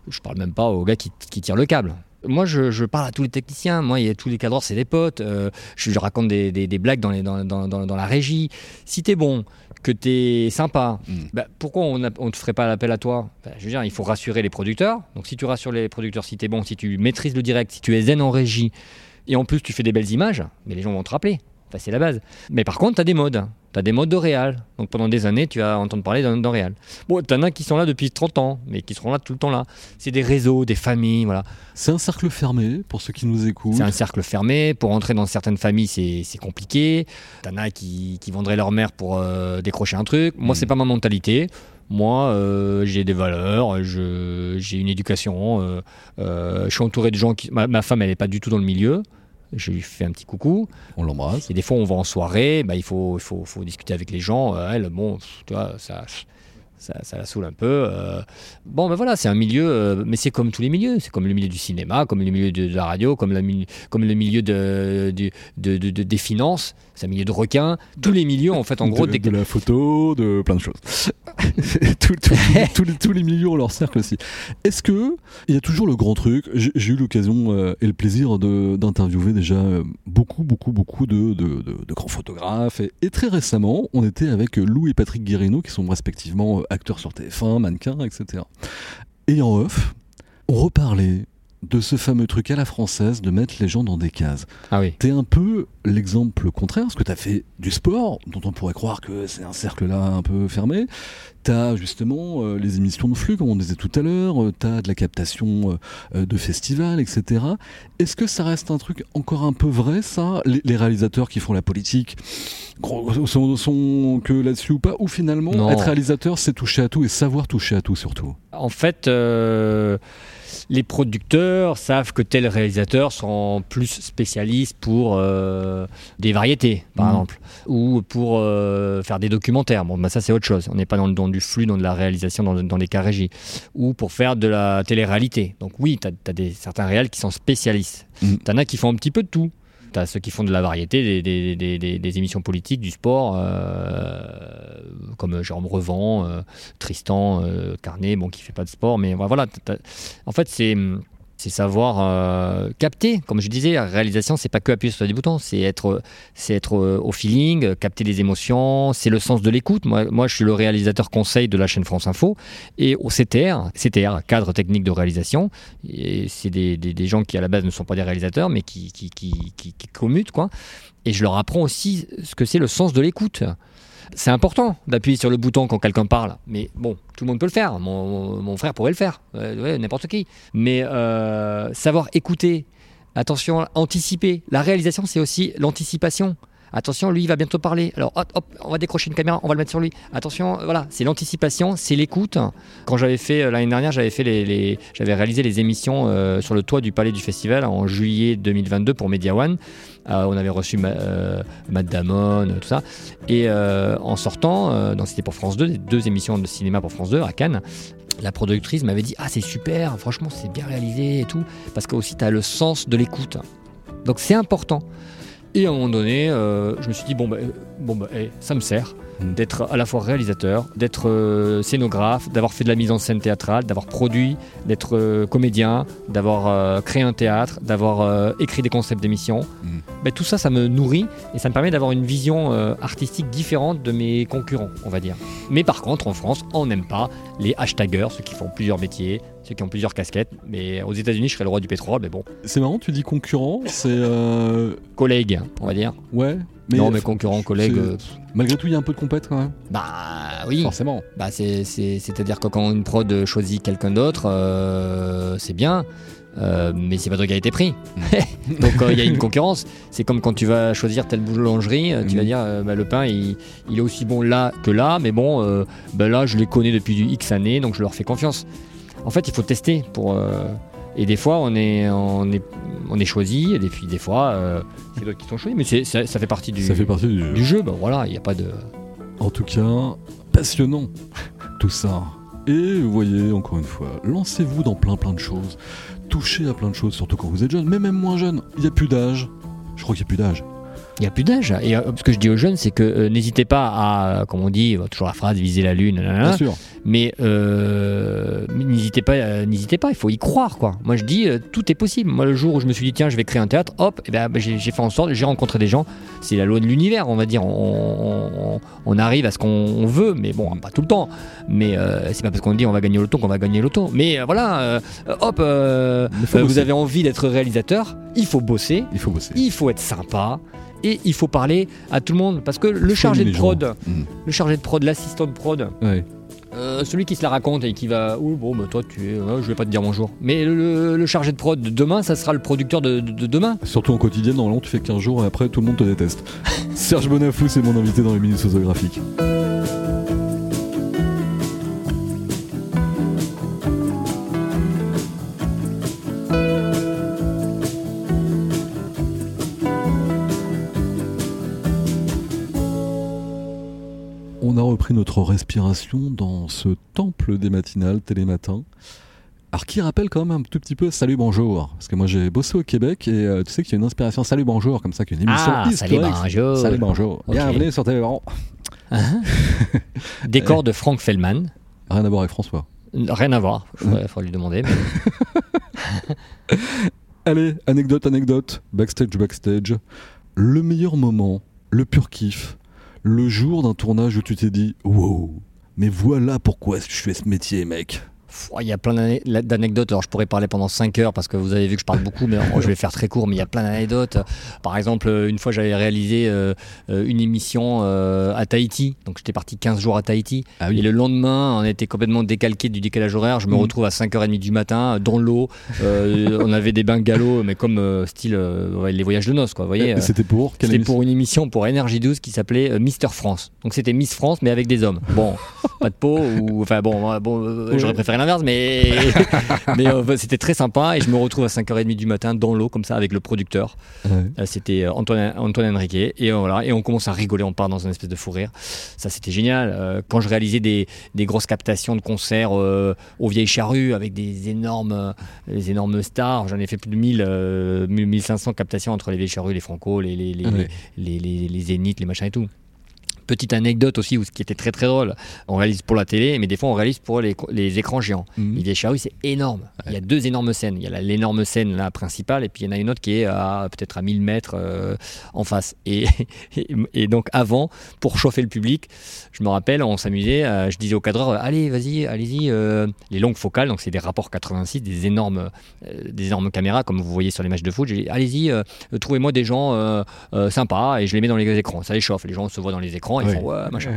je parle même pas aux gars qui, qui tirent le câble. Moi, je, je, parle à tous les techniciens. Moi, il y a tous les cadreurs, c'est des potes. Euh, je, je, raconte des, des, des blagues dans, les, dans, dans, dans, la régie. Si t'es bon, que t'es sympa, mm. bah, pourquoi on ne te ferait pas l'appel à toi? Bah, Je veux dire, il faut rassurer les producteurs. Donc, si tu rassures les producteurs, si t'es bon, si tu maîtrises le direct, si tu es zen en régie, et en plus tu fais des belles images, mais les gens vont te rappeler. Enfin, c'est la base. Mais par contre, tu as des modes. Tu as des modes de réal. Donc pendant des années, tu vas entendre parler d'un réal. Bon, tu en as qui sont là depuis 30 ans, mais qui seront là tout le temps là. C'est des réseaux, des familles, voilà. C'est un cercle fermé pour ceux qui nous écoutent. C'est un cercle fermé. Pour entrer dans certaines familles, c'est compliqué. Tu en as qui, qui, vendraient leur mère pour euh, décrocher un truc. Moi, mmh. c'est pas ma mentalité. Moi, euh, j'ai des valeurs, j'ai une éducation, euh, je suis entouré de gens qui. Ma, ma femme, elle n'est pas du tout dans le milieu je lui fais un petit coucou. On l'embrasse. Et des fois, on va en soirée, bah, il faut, il faut, faut discuter avec les gens. Euh, elle, bon, tu vois, ça, ça, ça, la saoule un peu. Euh. Bon, ben voilà, c'est un milieu, euh, mais c'est comme tous les milieux. C'est comme le milieu du cinéma, comme le milieu de, la radio, comme, la, comme le milieu de, de, de, des finances. C'est un milieu de requins. Tous les milieux, en fait, en gros. De, de la photo, de plein de choses. tous, les, milieux ont leur cercle aussi. Est-ce que il y a toujours le grand truc J'ai eu l'occasion euh, et le plaisir d'interviewer déjà beaucoup, beaucoup, beaucoup de, grands photographes. Et, et, très récemment, on était avec Lou et Patrick Guérino, qui sont respectivement acteur sur TF1, mannequin, etc. Et en off, on reparlait de ce fameux truc à la française de mettre les gens dans des cases. Ah oui. T'es un peu l'exemple contraire, parce que t'as fait du sport, dont on pourrait croire que c'est un cercle là un peu fermé. T'as justement euh, les émissions de flux, comme on disait tout à l'heure. Euh, t'as de la captation euh, de festivals, etc. Est-ce que ça reste un truc encore un peu vrai, ça? Les, réalisateurs qui font la politique sont, sont que là-dessus ou pas? Ou finalement, être réalisateur, c'est toucher à tout et savoir toucher à tout surtout? En fait les producteurs savent que tels réalisateurs sont plus spécialistes pour euh, des variétés, par mmh. exemple, ou pour euh, faire des documentaires. Bon, bah, ça, c'est autre chose. On n'est pas dans, dans, du flux, dans de la réalisation, dans, dans des cas régis. Ou pour faire de la télé-réalité. Donc, oui, tu as, des, certains réels qui sont spécialistes. Mmh. Tu en as qui font un petit peu de tout. Tu as ceux qui font de la variété, des, émissions politiques, du sport, euh, comme Jérôme Revent, euh, Tristan euh, Carnet, bon, qui fait pas de sport, mais voilà. En fait, c'est c'est savoir euh, capter. Comme je disais, la réalisation, c'est pas que appuyer sur des boutons, c'est être, c'est être euh, au feeling, capter des émotions, c'est le sens de l'écoute. Moi, je suis le réalisateur conseil de la chaîne France Info et au CTR, CTR, cadre technique de réalisation. Et c'est des, des, gens qui à la base ne sont pas des réalisateurs, mais qui, qui, qui, qui, qui commutent quoi. Et je leur apprends aussi ce que c'est le sens de l'écoute c'est important d'appuyer sur le bouton quand quelqu'un parle. Mais bon, tout le monde peut le faire. Mon, frère pourrait le faire. N'importe qui. Mais euh, savoir écouter, attention, anticiper. La réalisation, c'est aussi l'anticipation. Attention, lui, il va bientôt parler. Alors, hop, hop, on va décrocher une caméra, on va le mettre sur lui. Attention, voilà, c'est l'anticipation, c'est l'écoute. Quand j'avais fait, euh, l'année dernière, j'avais fait les, j'avais réalisé les émissions euh, sur le toit du Palais du Festival en juillet 2022 pour Media One. Euh, on avait reçu Matt Damon, tout ça. Et en sortant, c'était pour France 2, deux émissions de cinéma pour France 2 à Cannes, la productrice m'avait dit Ah, c'est super, franchement, c'est bien réalisé et tout. Parce que aussi, tu as le sens de l'écoute. Donc, c'est important. Et à un moment donné, euh, je me suis dit, bon, bah, euh, bah, eh, ça me sert. D'être à la fois réalisateur, d'être euh, scénographe, d'avoir fait de la mise en scène théâtrale, d'avoir produit, d'être euh, comédien, d'avoir euh, créé un théâtre, d'avoir écrit des concepts d'émissions. Ben, tout ça, ça me nourrit et ça me permet d'avoir une vision artistique différente de mes concurrents, on va dire. Mais par contre, en France, on n'aime pas les hashtaggers, ceux qui font plusieurs métiers, ceux qui ont plusieurs casquettes. Mais aux États-Unis, je serais le roi du pétrole, mais bon. C'est marrant, tu dis concurrent, c'est. Collègue, on va dire. Ouais, non, mes concurrents, collègues. Euh, malgré tout, il y a un peu de compète quand même. Bah oui. Forcément. Bah, c'est-à-dire que quand une prod choisit quelqu'un d'autre, euh, c'est bien. Euh, mais c'est pas toi qui a été pris. Donc il y a une concurrence. C'est comme quand tu vas choisir telle boulangerie, tu vas mm. dire bah, le pain il, est aussi bon là que là, mais bon, bah, là je les connais depuis X années, donc je leur fais confiance. En fait, il faut tester pour. Et des fois, on est, on est, on est choisi, et puis des fois, euh, c'est d'autres qui sont choisis. Mais ça, ça, fait partie du, ça fait partie du, du jeu. Ben voilà, il n'y a pas de. En tout cas, passionnant tout ça. Et vous voyez, encore une fois, lancez-vous dans plein plein de choses. Touchez à plein de choses, surtout quand vous êtes jeune, mais même moins jeune. Il n'y a plus d'âge. Je crois qu'il n'y a plus d'âge. Il n'y a plus d'âge. Et euh, ce que je dis aux jeunes, c'est que euh, n'hésitez pas à, comme on dit, euh, toujours la phrase, viser la lune, nanana, Bien sûr. mais euh, n'hésitez pas, n'hésitez pas, il faut y croire quoi. Moi je dis, tout est possible. Moi le jour où je me suis dit tiens, je vais créer un théâtre, hop, eh ben, j'ai fait en sorte, j'ai rencontré des gens. C'est la loi de l'univers, on va dire. On, on- on arrive à ce qu'on on veut, mais bon, pas tout le temps. Mais c'est pas parce qu'on dit on va gagner l'auto qu'on va gagner l'auto. Mais voilà, hop, vous bosser. avez envie d'être réalisateur, il faut bosser. Il faut bosser. Il faut être sympa et il faut parler à tout le monde parce que le chargé de prod, Mm. le chargé de prod, l'assistant de prod, Ouais. euh, celui qui se la raconte et qui va oh bon bah toi tu es ouais, je vais pas te dire bonjour mais le, le- le chargé de prod de demain ça sera le producteur de, de- de demain Surtout en quotidien, normalement, tu fais 15 jours et après, tout le monde te déteste. Serge Bonafou, c'est mon invité dans les minutes photographiques. Notre respiration dans ce temple des matinales télématin. Alors qui rappelle quand même un tout petit peu Salut Bonjour Parce que moi j'ai bossé au Québec et euh, tu sais qu'il y a une inspiration Salut Bonjour comme ça, qu'il y a une émission Ah, Salut. Bonjour. Salut Bonjour. Ok. Bienvenue sur TV décor de Frank Fellman Rien à voir avec François. rien à voir faudrait, faudrait lui demander mais- Allez, anecdote, anecdote, backstage, backstage. Le meilleur moment, le pur kiff, le jour d'un tournage où tu t'es dit Wow, mais voilà pourquoi je fais ce métier, mec. Il y a plein d'ane- d'anecdotes. Alors, je pourrais parler pendant 5 heures parce que vous avez vu que je parle beaucoup, mais je vais faire très court. Mais il y a plein d'anecdotes. Par exemple, une fois, j'avais réalisé euh, euh, une émission euh, à Tahiti. Donc, j'étais parti 15 jours à Tahiti. Ah Et le lendemain, on était complètement décalqué du décalage horaire. Je me Mhm. retrouve à 5h30 du matin, dans l'eau. Euh, on avait des bungalows, mais comme euh, style euh, les voyages de noces, quoi. Vous voyez, C'était pour c'était pour une émission pour Énergie 12 qui s'appelait Mister France. Donc c'était Miss France mais avec des hommes. Bon, pas de peau ou enfin bon, euh, bon euh, j'aurais préféré l'inverse mais mais euh, c'était très sympa et je me retrouve à 5h30 du matin dans l'eau comme ça avec le producteur. Ouais. C'était Antoine Antoine Henriquet et voilà et on commence à rigoler, on part dans une espèce de fou rire. Ça c'était génial. Quand je réalisais des, des grosses captations de concerts euh, aux Vieilles Charrues avec des énormes des énormes stars, j'en ai fait plus de 1000 euh, 1500 captations entre les Vieilles Charrues, les Franco, les les, les, Ouais. les, les, les zéniths, les machins et tout. Petite anecdote aussi, où ce qui était très très drôle, on réalise pour la télé, mais des fois on réalise pour les, les écrans géants. Les vieilles charrues, c'est énorme. Il y a deux énormes scènes. Il y a l'énorme scène là, principale, et puis il y en a une autre qui est à peut-être à 1000 mètres euh, en face. Et, et, et donc avant, pour chauffer le public, je me rappelle, on s'amusait, euh, je disais au cadreur, allez, vas-y, allez-y, euh, les longues focales, donc c'est des rapports 86, des énormes, des énormes caméras, comme vous voyez sur les matchs de foot. J'ai allez-y, trouvez-moi des gens sympas, et je les mets dans les écrans. Ça les chauffe, les gens se voient dans les écrans, ils Ouais. font, ouais, machin.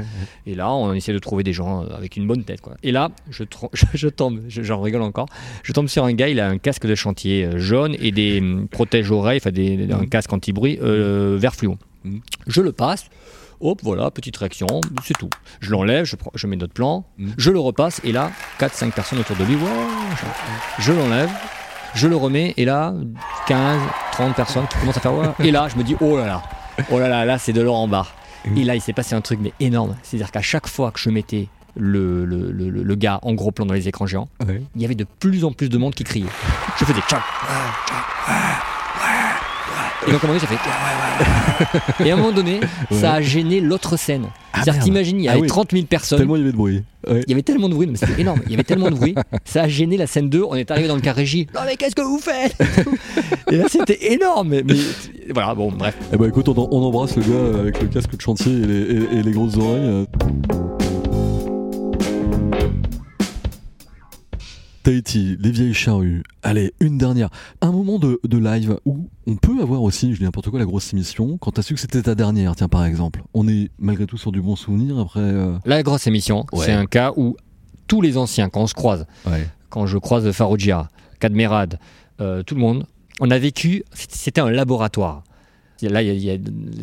Et là, on essaie de trouver des gens euh, avec une bonne tête. Quoi. Et là, je, je, je tombe, je- j'en rigole encore, je tombe sur un gars, il a un casque de chantier euh, jaune et des protège-oreilles, enfin un casque anti-bruit euh, vert fluo. Mhm. Je le passe. Hop, voilà, petite réaction, c'est tout. Je l'enlève, je, je mets notre plan, Mhm. je le repasse, et là, 4-5 personnes autour de lui, wow, je, je l'enlève, je le remets, et là, 15, 30 personnes qui commencent à faire. Et là, je me dis, oh là là, oh là là, là, c'est de l'or en barre. Et là, il s'est passé un truc, mais énorme. C'est-à-dire qu'à chaque fois que je mettais le, le, le, gars en gros plan dans les écrans géants, Ouais. il y avait de plus en plus de monde qui criait. Je faisais ciao. Et donc à un moment donné, j'ai fait Et à un moment donné, ça a gêné l'autre scène. C'est-à-dire merde. t'imagines, il y Ah avait oui. 30 000 personnes. Tellement il y avait de bruit. Ouais. Il y avait tellement de bruit, mais c'était énorme. Il y avait tellement de bruit, ça a gêné la scène 2. On est arrivé dans le cas régie. Non, mais qu'est-ce que vous faites? Et là, c'était énorme. Mais, mais voilà, bon, bref. Eh ben écoute, on, on embrasse le gars avec le casque de chantier et les, et- et les grosses oreilles. Tahiti, les vieilles charrues. Allez, une dernière. Un moment de, de live où on peut avoir aussi, je dis n'importe quoi, la grosse émission. Quand t'as su que c'était ta dernière, tiens par exemple. On est malgré tout sur du bon souvenir après. euh, La grosse émission, Ouais. c'est un cas où tous les anciens, quand on se croise, Ouais. quand je croise Farougia, Cadmerad, euh, tout le monde, on a vécu, c'était un laboratoire. Là, il, y a- il y a-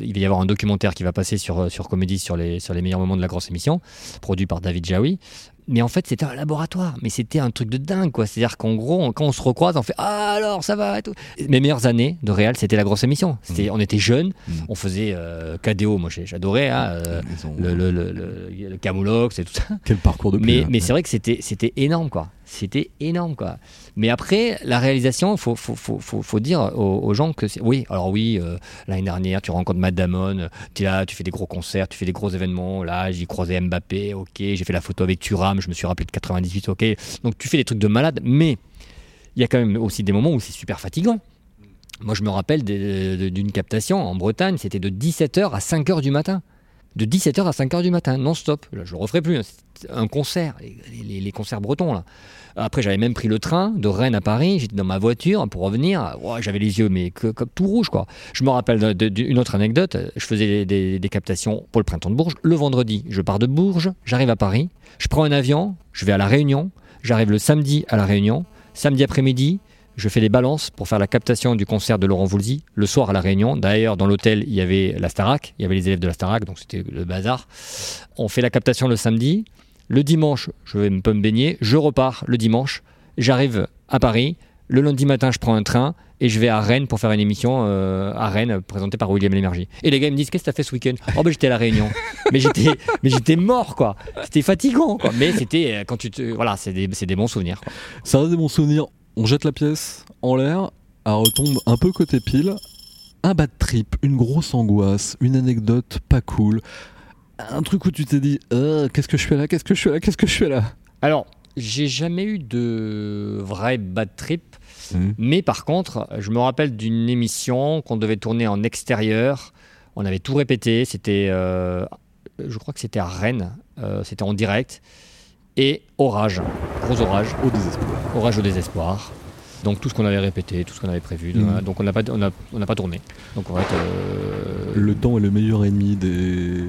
il va y avoir un documentaire qui va passer sur, euh, sur Comédie sur les, sur les meilleurs moments de la grosse émission, produit par David Jaoui. Mais en fait, c'était un laboratoire. Mais c'était un truc de dingue, quoi. C'est-à-dire qu'en gros, on- quand on se recroise, on fait Ah, alors, ça va et tout. Mes meilleures années de réal, c'était la grosse émission. C'était, On était jeunes, Mhm. on faisait euh, KDO, moi j'adorais, hein, euh, Ils ont- le, le, le, le, le Camoulox et tout ça. Quel parcours de Mais, pur. mais c'est vrai que c'était c'était énorme quoi. c'était énorme quoi. Mais après, la réalisation, faut, faut, faut, faut, faut dire aux, aux gens que c'est. Oui, alors oui, euh, l'année dernière, tu rencontres Matt Damon, tu es là, tu fais des gros concerts, tu fais des gros événements. Là, j'ai croisé Mbappé, ok, j'ai fait la photo avec Je me suis rappelé de 98, ok. Donc tu fais des trucs de malade, mais il y a quand même aussi des moments où c'est super fatigant. Moi, je me rappelle d'une captation en Bretagne, c'était de 17h à 5h du matin. De 17h à 5h du matin, non-stop. Je le referai plus. hein. Un concert, les, les- les concerts bretons. Là. Après, j'avais même pris le train de Rennes à Paris. J'étais dans ma voiture pour revenir. Ouah, j'avais les yeux, mais que- comme tout rouge, quoi. Je me rappelle d'une autre anecdote. Je faisais des, captations pour le printemps de Bourges. Le vendredi, je pars de Bourges, j'arrive à Paris. Je prends un avion, je vais à La Réunion. J'arrive le samedi à La Réunion. Samedi après-midi, je fais des balances pour faire la captation du concert de Laurent Voulzy le soir à La Réunion. D'ailleurs, dans l'hôtel, il y avait la Starac, il y avait les élèves de la Starac, donc c'était le bazar. On fait la captation le samedi. Le dimanche, je vais peu me baigner. Je repars le dimanche. J'arrive à Paris. Le lundi matin, je prends un train et je vais à Rennes pour faire une émission euh, à Rennes présentée par William Lémergie. Et les gars ils me disent Qu'est-ce que t'as fait ce week-end? Oh, ben j'étais à La Réunion. mais j'étais mais j'étais mort, quoi. C'était fatigant, quoi. Mais c'était euh, quand tu te. Voilà, c'est des, c'est des bons souvenirs. quoi. Ça reste des bons souvenirs. On jette la pièce en l'air, elle retombe un peu côté pile. Un bad trip, une grosse angoisse, une anecdote pas cool. Un truc où tu t'es dit Euh, Qu'est-ce que je fais là Qu'est-ce que je fais là Qu'est-ce que je fais là? Alors, j'ai jamais eu de vrai bad trip. Mhm. Mais par contre, je me rappelle d'une émission qu'on devait tourner en extérieur. On avait tout répété. C'était, euh, je crois que c'était à Rennes. Euh, c'était en direct. Et orage, gros orage, Au désespoir. orage au désespoir. Donc tout ce qu'on avait répété, tout ce qu'on avait prévu. Voilà. Donc on n'a pas, on a, on n'a pas tourné. Donc en fait, euh, Le temps est le meilleur ennemi des,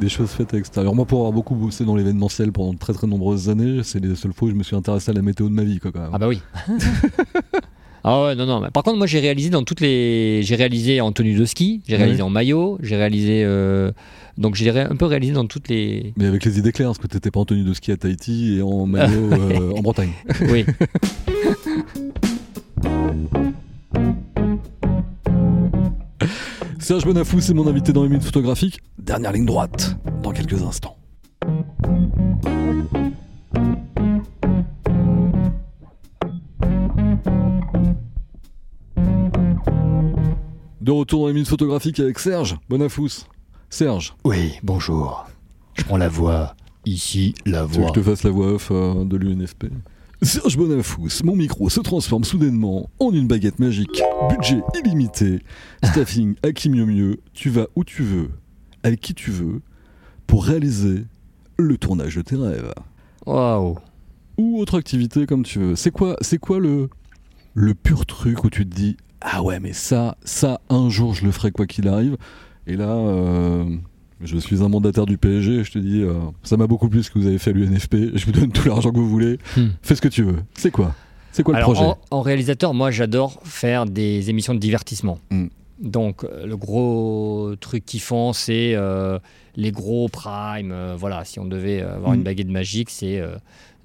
des choses faites à l'extérieur. Moi, pour avoir beaucoup bossé dans l'événementiel pendant de très très nombreuses années, c'est les seules fois où je me suis intéressé à la météo de ma vie. Quoi, quand même. Ah bah oui. ah ouais, non, non. Par contre, moi, j'ai réalisé dans toutes les. J'ai réalisé en tenue de ski, j'ai réalisé en maillot, j'ai réalisé. euh, Donc, j'ai un peu réalisé dans toutes les. Mais avec les idées claires, parce que t'étais pas en tenue de ski à Tahiti et en maillot euh, en Bretagne. Oui. Serge Bonafou, c'est mon invité dans les minutes photographiques. Dernière ligne droite, dans quelques instants. De retour dans les minutes photographiques avec Serge Bonafous. Serge, Oui, bonjour. Je prends la voix. Ici, la tu veux que je te fasse la voix off euh, de l'UNFP? Serge Bonafous, mon micro se transforme soudainement en une baguette magique. Budget illimité, staffing à qui mieux mieux. Tu vas où tu veux, avec qui tu veux, pour réaliser le tournage de tes rêves. Waouh. Ou autre activité comme tu veux. C'est quoi, c'est quoi le, le pur truc où tu te dis Ah ouais, mais ça, ça, un jour je le ferai quoi qu'il arrive. Et là, euh, je suis un mandataire du PSG, je te dis euh, Ça m'a beaucoup plu ce que vous avez fait à l'UNFP, je vous donne tout l'argent que vous voulez, Hmm. fais ce que tu veux. C'est quoi? C'est quoi le projet? en, en réalisateur, moi, j'adore faire des émissions de divertissement. Mm. Donc, euh, le gros truc qu'ils font, c'est euh, les gros primes. euh, voilà, si on devait avoir Mm. une baguette magique, c'est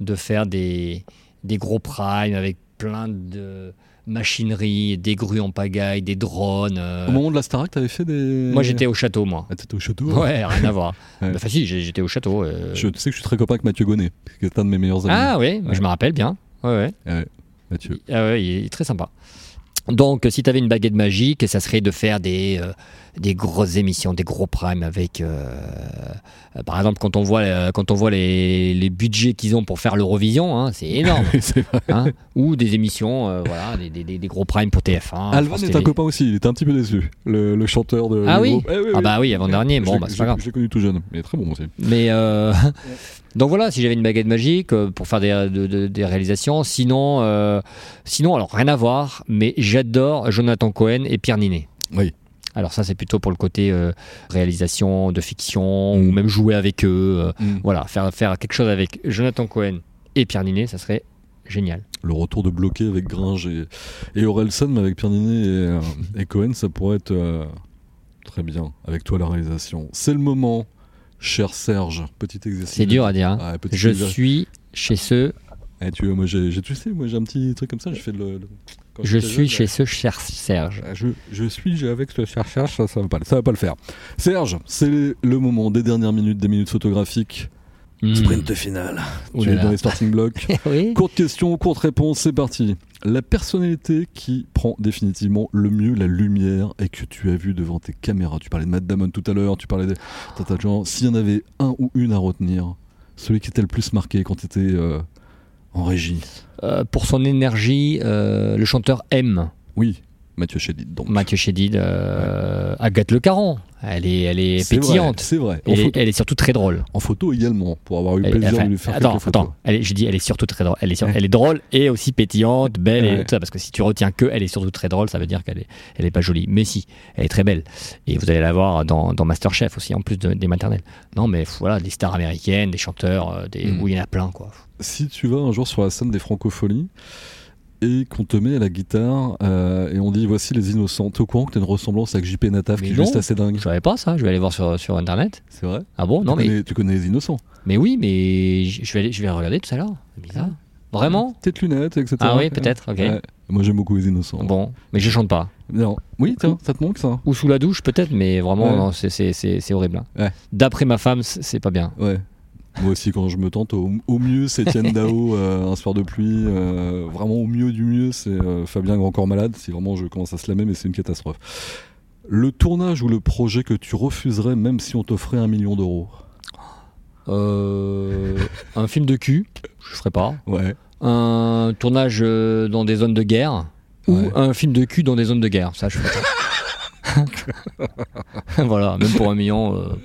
de faire des, des gros primes avec plein de machinerie, des grues en pagaille, des drones. euh. Au moment de la Starac, t'avais fait des. Moi, j'étais au château, moi. Ah, t'étais au château Ouais, rien à voir. Ouais. Bah, Enfin, si, j'ai- j'étais au château. euh. Je tu sais que je suis très copain avec Mathieu Gonnet, qui est un de mes meilleurs amis. Ah oui, je me rappelle bien. Ouais, ouais. Mathieu. Ah ouais, il est très sympa. Donc, si tu avais une baguette magique, ça serait de faire des, euh, des grosses émissions, des gros primes avec. euh, euh, par exemple, quand on voit, euh, quand on voit les, les budgets qu'ils ont pour faire l'Eurovision, hein, c'est énorme. hein. Ou des émissions, voilà, des, des- gros primes pour TF1. Alvan est un copain aussi, il était un petit peu déçu, le, le chanteur de. Ah du oui. Eh Ah bah oui, avant-dernier, bon, bah, c'est pas grave. Je l'ai connu tout jeune, mais très bon aussi. Mais donc voilà, si j'avais une baguette magique euh, pour faire des, de- de- des réalisations, sinon, euh, sinon alors rien à voir, mais j'adore Jonathan Cohen et Pierre Ninet. Oui. Alors ça c'est plutôt pour le côté euh, réalisation de fiction Mm. ou même jouer avec eux. euh, Mm. voilà, faire faire quelque chose avec Jonathan Cohen et Pierre Ninet, ça serait génial. Le retour de bloqué avec Gringe et, et Orelsan, mais avec Pierre Ninet et, euh, et Cohen, ça pourrait être très bien avec toi la réalisation. C'est le moment, cher Serge. Petit exercice. C'est dur à dire. hein. Ah, Je exercice. suis chez ceux, Eh, tu vois, moi j'ai, tu sais, moi j'ai un petit truc comme ça. Je fais le. le- quand je suis jeune, chez ce cher Serge. Ah, Je, je suis avec ce cher ça, ça va pas, ça va pas le faire. Serge, c'est le moment des dernières minutes, des minutes photographiques. Hmm. Sprint final. Ouh tu là es là. dans les starting blocks. oui. Courte question, courte réponse, c'est parti. La personnalité qui prend définitivement le mieux la lumière et que tu as vu devant tes caméras. Tu parlais de Matt Damon tout à l'heure, tu parlais de de gens. S'il y en avait un ou une à retenir, celui qui était le plus marqué quand tu étais en régie. Euh, pour son énergie, euh, le chanteur M. Oui, Mathieu Chédid. Donc. Mathieu Chédid, euh, Agathe Le Caron. Elle est, elle est, pétillante. C'est vrai. Elle est, elle est surtout très drôle. en photo également, pour avoir eu le Elle- plaisir enfin, de lui faire attends, attends. Elle est- je dis, elle est surtout très drôle. Elle est, sur- Ouais. elle est drôle et aussi pétillante, belle et tout ça. Parce que si tu retiens que elle est surtout très drôle, ça veut dire qu'elle est, elle est pas jolie. Mais si, elle est très belle. Et vous allez la voir dans, dans Masterchef aussi, en plus de- des maternelles. Non, mais voilà, des stars américaines, des chanteurs, euh, des, Mm. où il y en a plein, quoi. Si tu vas un jour sur la scène des Francopholies et qu'on te met à la guitare euh, et on dit voici les innocents, t'es au courant que t'as une ressemblance avec JP Nataf Mais qui est non. juste assez dingue Je savais pas ça. Je vais aller voir sur, sur internet. C'est vrai Ah bon Non, tu, mais, connais, tu connais les innocents mais oui, mais je vais, aller- je vais regarder tout à l'heure. C'est bizarre. Vraiment Tête lunettes, etc. Ah oui, peut-être. Ok. Ouais. Moi j'aime beaucoup les innocents. Bon, mais je chante pas. Non. Oui, tiens, ça te manque ça? Ou sous la douche, peut-être, mais vraiment, Ouais. c'est- horrible. hein. Ouais. D'après ma femme, c'est c'est pas bien. Ouais. Moi aussi, quand je me tente, au, au mieux, c'est Etienne Dao, euh, un soir de pluie. euh, vraiment, au mieux du mieux, c'est euh, Fabien Grand Corps Malade. Si vraiment je commence à se lamer, mais c'est une catastrophe. Le tournage ou le projet que tu refuserais, même si on t'offrait un million d'euros? Un film de cul, je ferai pas. Ouais. Un tournage dans des zones de guerre. Ou un film de cul dans des zones de guerre. Ça, je ferai pas. voilà, même pour un million.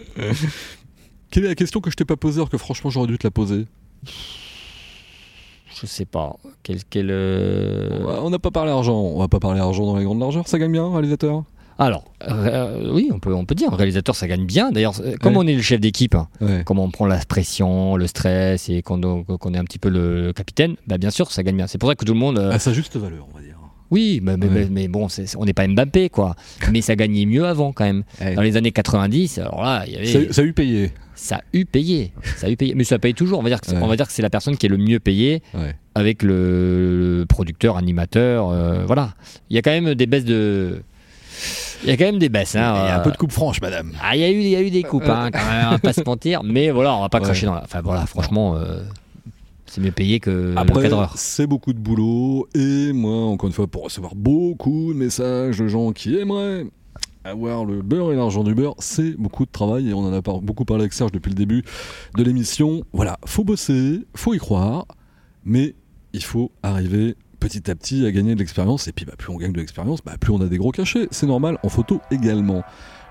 Quelle est la question que je t'ai pas posée alors que franchement j'aurais dû te la poser? Je sais pas. Quel, quel, euh, On n'a pas parlé argent. On va pas parler argent dans les grandes largeurs. Ça gagne bien, réalisateur? Alors, euh, oui, on peut, on peut dire. Un réalisateur, ça gagne bien. D'ailleurs, comme Ouais. on est le chef d'équipe, hein, Ouais. comment on prend la pression, le stress et qu'on est un petit peu le capitaine, bah bien sûr, ça gagne bien. C'est pour ça que tout le monde. euh, À sa juste valeur, on va dire. oui, mais, mais- Ouais. mais- mais bon, on n'est pas Mbappé, quoi. mais ça gagnait mieux avant, quand même. Dans les années 90, alors là, il y avait. Ça, ça a eu payé. Ça a eu payé. Ça a eu payé. Mais ça paye toujours. On va dire que, Ouais. on va dire que c'est la personne qui est le mieux payée Ouais. avec le, producteur, animateur. euh, voilà. Il y a quand même des baisses de. Il y a quand même des baisses. Hein, Il y a un euh, peu de coupe franche, madame. Ah, il y a eu, il y a eu des coupes, hein, quand même, on va pas se mentir. Mais voilà, on va pas Ouais. cracher dans la. Enfin voilà, franchement, euh, c'est mieux payé que c'est beaucoup de boulot. Et moi, encore une fois, pour recevoir beaucoup de messages de gens qui aimeraient avoir le beurre et l'argent du beurre, c'est beaucoup de travail. Et on en a beaucoup parlé avec Serge depuis le début de l'émission. Voilà, faut bosser, faut y croire. Mais il faut arriver petit à petit à gagner de l'expérience. Et puis, bah, plus on gagne de l'expérience, bah, plus on a des gros cachets. C'est normal, en photo également.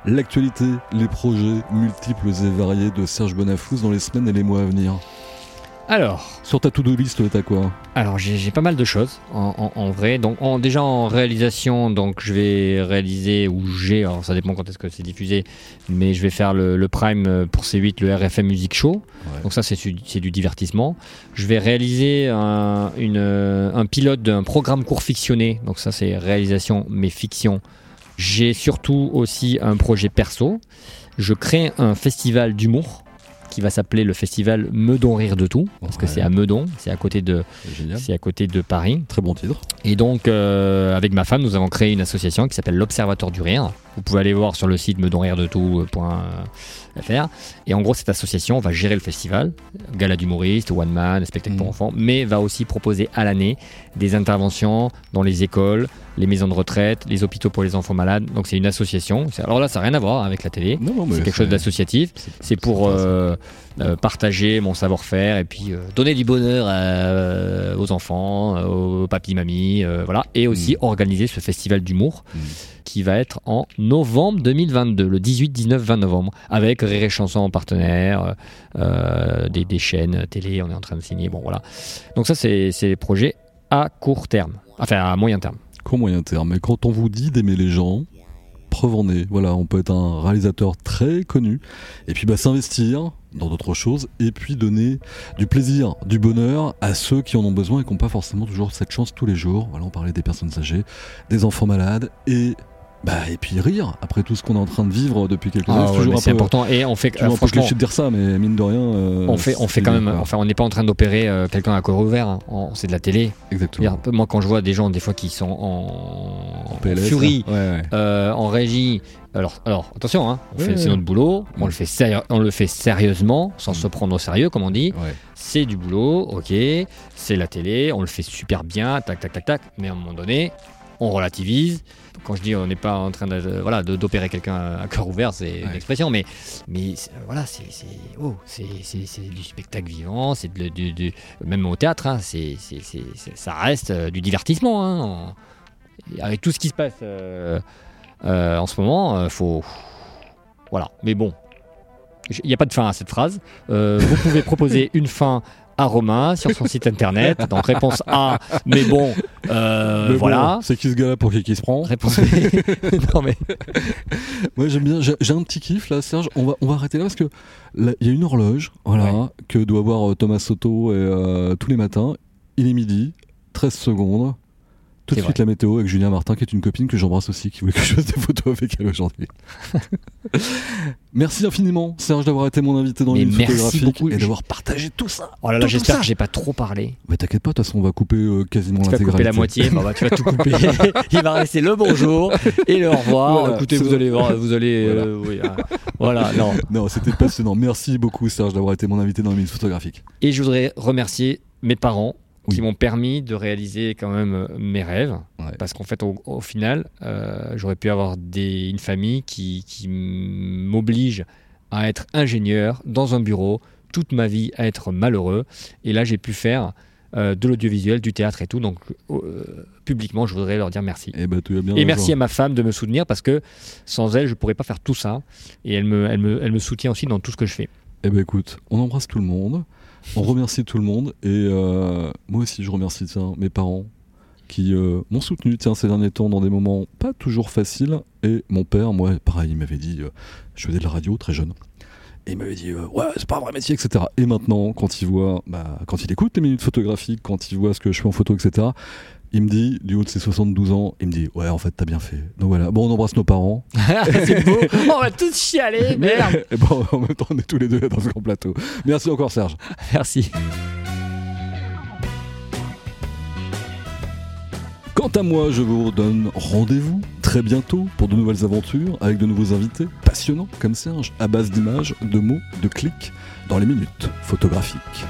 L'actualité, les projets multiples et variés de Serge Bonafous dans les semaines et les mois à venir. Alors, Sur ta to-do list, t'as quoi Alors j'ai pas mal de choses en, en- en vrai. Donc en- déjà en réalisation, donc je vais réaliser ou j'ai, alors ça dépend quand est-ce que c'est diffusé, mais je vais faire le, le prime euh, pour C8, le RFM Music Show. Ouais. Donc ça c'est du, c'est du divertissement. Je vais réaliser un, une, euh, un pilote d'un programme court fictionné. Donc ça c'est réalisation mais fiction. J'ai surtout aussi un projet perso. Je crée un festival d'humour qui va s'appeler le festival Meudon Rire de tout, parce que Ouais. c'est à Meudon, c'est à côté de, c'est à côté de Paris. Très bon titre. Et donc, euh, avec ma femme, nous avons créé une association qui s'appelle l'Observatoire du Rire. Vous pouvez aller voir sur le site meudonriredetout.fr. Et en gros, cette association va gérer le festival, gala d'humoristes, one man, spectacle pour Mhm. enfants, mais va aussi proposer à l'année des interventions dans les écoles, les maisons de retraite, les hôpitaux pour les enfants malades. Donc, c'est une association. Alors là, ça n'a rien à voir avec la télé. C'est quelque chose d'associatif. C'est pour euh, euh, partager mon savoir-faire et puis euh, donner du bonheur à, aux enfants, aux papis, mamies, euh, voilà. Et aussi organiser ce festival d'humour Mm. qui va être en novembre 2022, le 18, 19, 20 novembre, avec Rire et Chanson en partenaire, des, des chaînes télé, on est en train de signer, bon voilà. Donc ça, c'est c'est des projets à court terme, enfin à moyen terme. Qu'au moyen terme. Mais quand on vous dit d'aimer les gens, preuve en est. Voilà, on peut être un réalisateur très connu et puis bah, s'investir dans d'autres choses et puis donner du plaisir, du bonheur à ceux qui en ont besoin et qui n'ont pas forcément toujours cette chance tous les jours. Voilà, on parlait des personnes âgées, des enfants malades et Bah, et puis rire, après tout ce qu'on est en train de vivre depuis quelques Ah années, c'est toujours un peu, important. Et on fait, euh, franchement, de dire ça, mais mine de rien. euh, on fait, on fait quand même. Enfin, on n'est pas en train d'opérer euh, quelqu'un à corps ouvert. hein. C'est de la télé. Exactement. Moi, quand je vois des gens, des fois, qui sont en, En PLS, furie. Ouais, euh, en régie. Alors, alors attention, hein, c'est notre boulot. On le fait, on le fait sérieusement, sans se prendre au sérieux, comme on dit. Ouais. C'est du boulot, ok. C'est la télé, on le fait super bien, tac, tac, tac, tac. Mais à un moment donné, on relativise. Quand je dis on n'est pas en train de, voilà, d'opérer quelqu'un à cœur ouvert, c'est une Ouais. expression, mais, mais voilà, c'est, c'est, oh, c'est, c'est- du spectacle vivant, c'est de- même au théâtre, hein, c'est, ça reste euh, du divertissement. hein. Avec tout ce qui se passe euh, euh, en ce moment, euh, faut. Voilà, mais bon, il n'y a pas de fin à cette phrase. Euh, vous pouvez proposer une fin à Romain sur son site internet. Donc réponse A, mais bon, euh, Mais bon, voilà. c'est qui ce gars-là pour qui qui se prend Réponse B. non mais Moi j'aime bien, j'ai un petit kiff là, Serge. On va, on va arrêter là parce que il y a une horloge, voilà, Ouais. que doit voir euh, Thomas Soto et, euh, tous les matins. Il est midi, 13 secondes. Tout de suite vrai. la météo avec Julien Martin, qui est une copine que j'embrasse aussi, qui voulait que je fasse des photos avec elle aujourd'hui. merci infiniment, Serge, d'avoir été mon invité dans photographiques beaucoup. et d'avoir partagé tout ça. oh là j'espère que j'ai pas trop parlé. Mais t'inquiète pas, de toute façon, on va couper euh, quasiment Tu vas couper l'intégralité. la moitié, bah, bah, tu vas tout couper. Il va rester le bonjour et le au revoir. Voilà, Écoutez, vous allez voir, vous allez, Voilà. euh, oui, hein. voilà, non. Non, c'était passionnant. Merci beaucoup, Serge, d'avoir été mon invité dans les minutes photographiques. Et je voudrais remercier mes parents Oui. qui m'ont permis de réaliser quand même euh, mes rêves. Ouais. Parce qu'en fait, au, au final, euh, j'aurais pu avoir des, une famille qui, qui m'oblige à être ingénieur dans un bureau toute ma vie, à être malheureux. Et là, j'ai pu faire euh, de l'audiovisuel, du théâtre et tout. Donc, euh, publiquement, je voudrais leur dire merci. Eh ben, bien Et merci à ma femme de me soutenir parce que sans elle, je pourrais pas faire tout ça. Et elle me, elle me, elle me soutient aussi dans tout ce que je fais. Eh ben écoute, on embrasse tout le monde, on remercie tout le monde et euh, moi aussi je remercie tiens, mes parents qui euh, m'ont soutenu tiens, ces derniers temps dans des moments pas toujours faciles et mon père, moi pareil, il m'avait dit, euh, je faisais de la radio très jeune. Et il m'avait dit ouais c'est pas un vrai métier etc. Et maintenant quand il voit, bah, quand il écoute les minutes photographiques, quand il voit ce que je fais en photo etc. Il me dit, du haut de ses 72 ans, il me dit Ouais, en fait, t'as bien fait. Donc voilà. Bon, on embrasse nos parents. C'est beau. On va tous chialer, merde. Et bon, en même temps, on est tous les deux dans ce grand plateau. Merci encore, Serge. Merci. Quant à moi, je vous donne rendez-vous très bientôt pour de nouvelles aventures avec de nouveaux invités passionnants comme Serge, à base d'images, de mots, de clics, dans les minutes photographiques.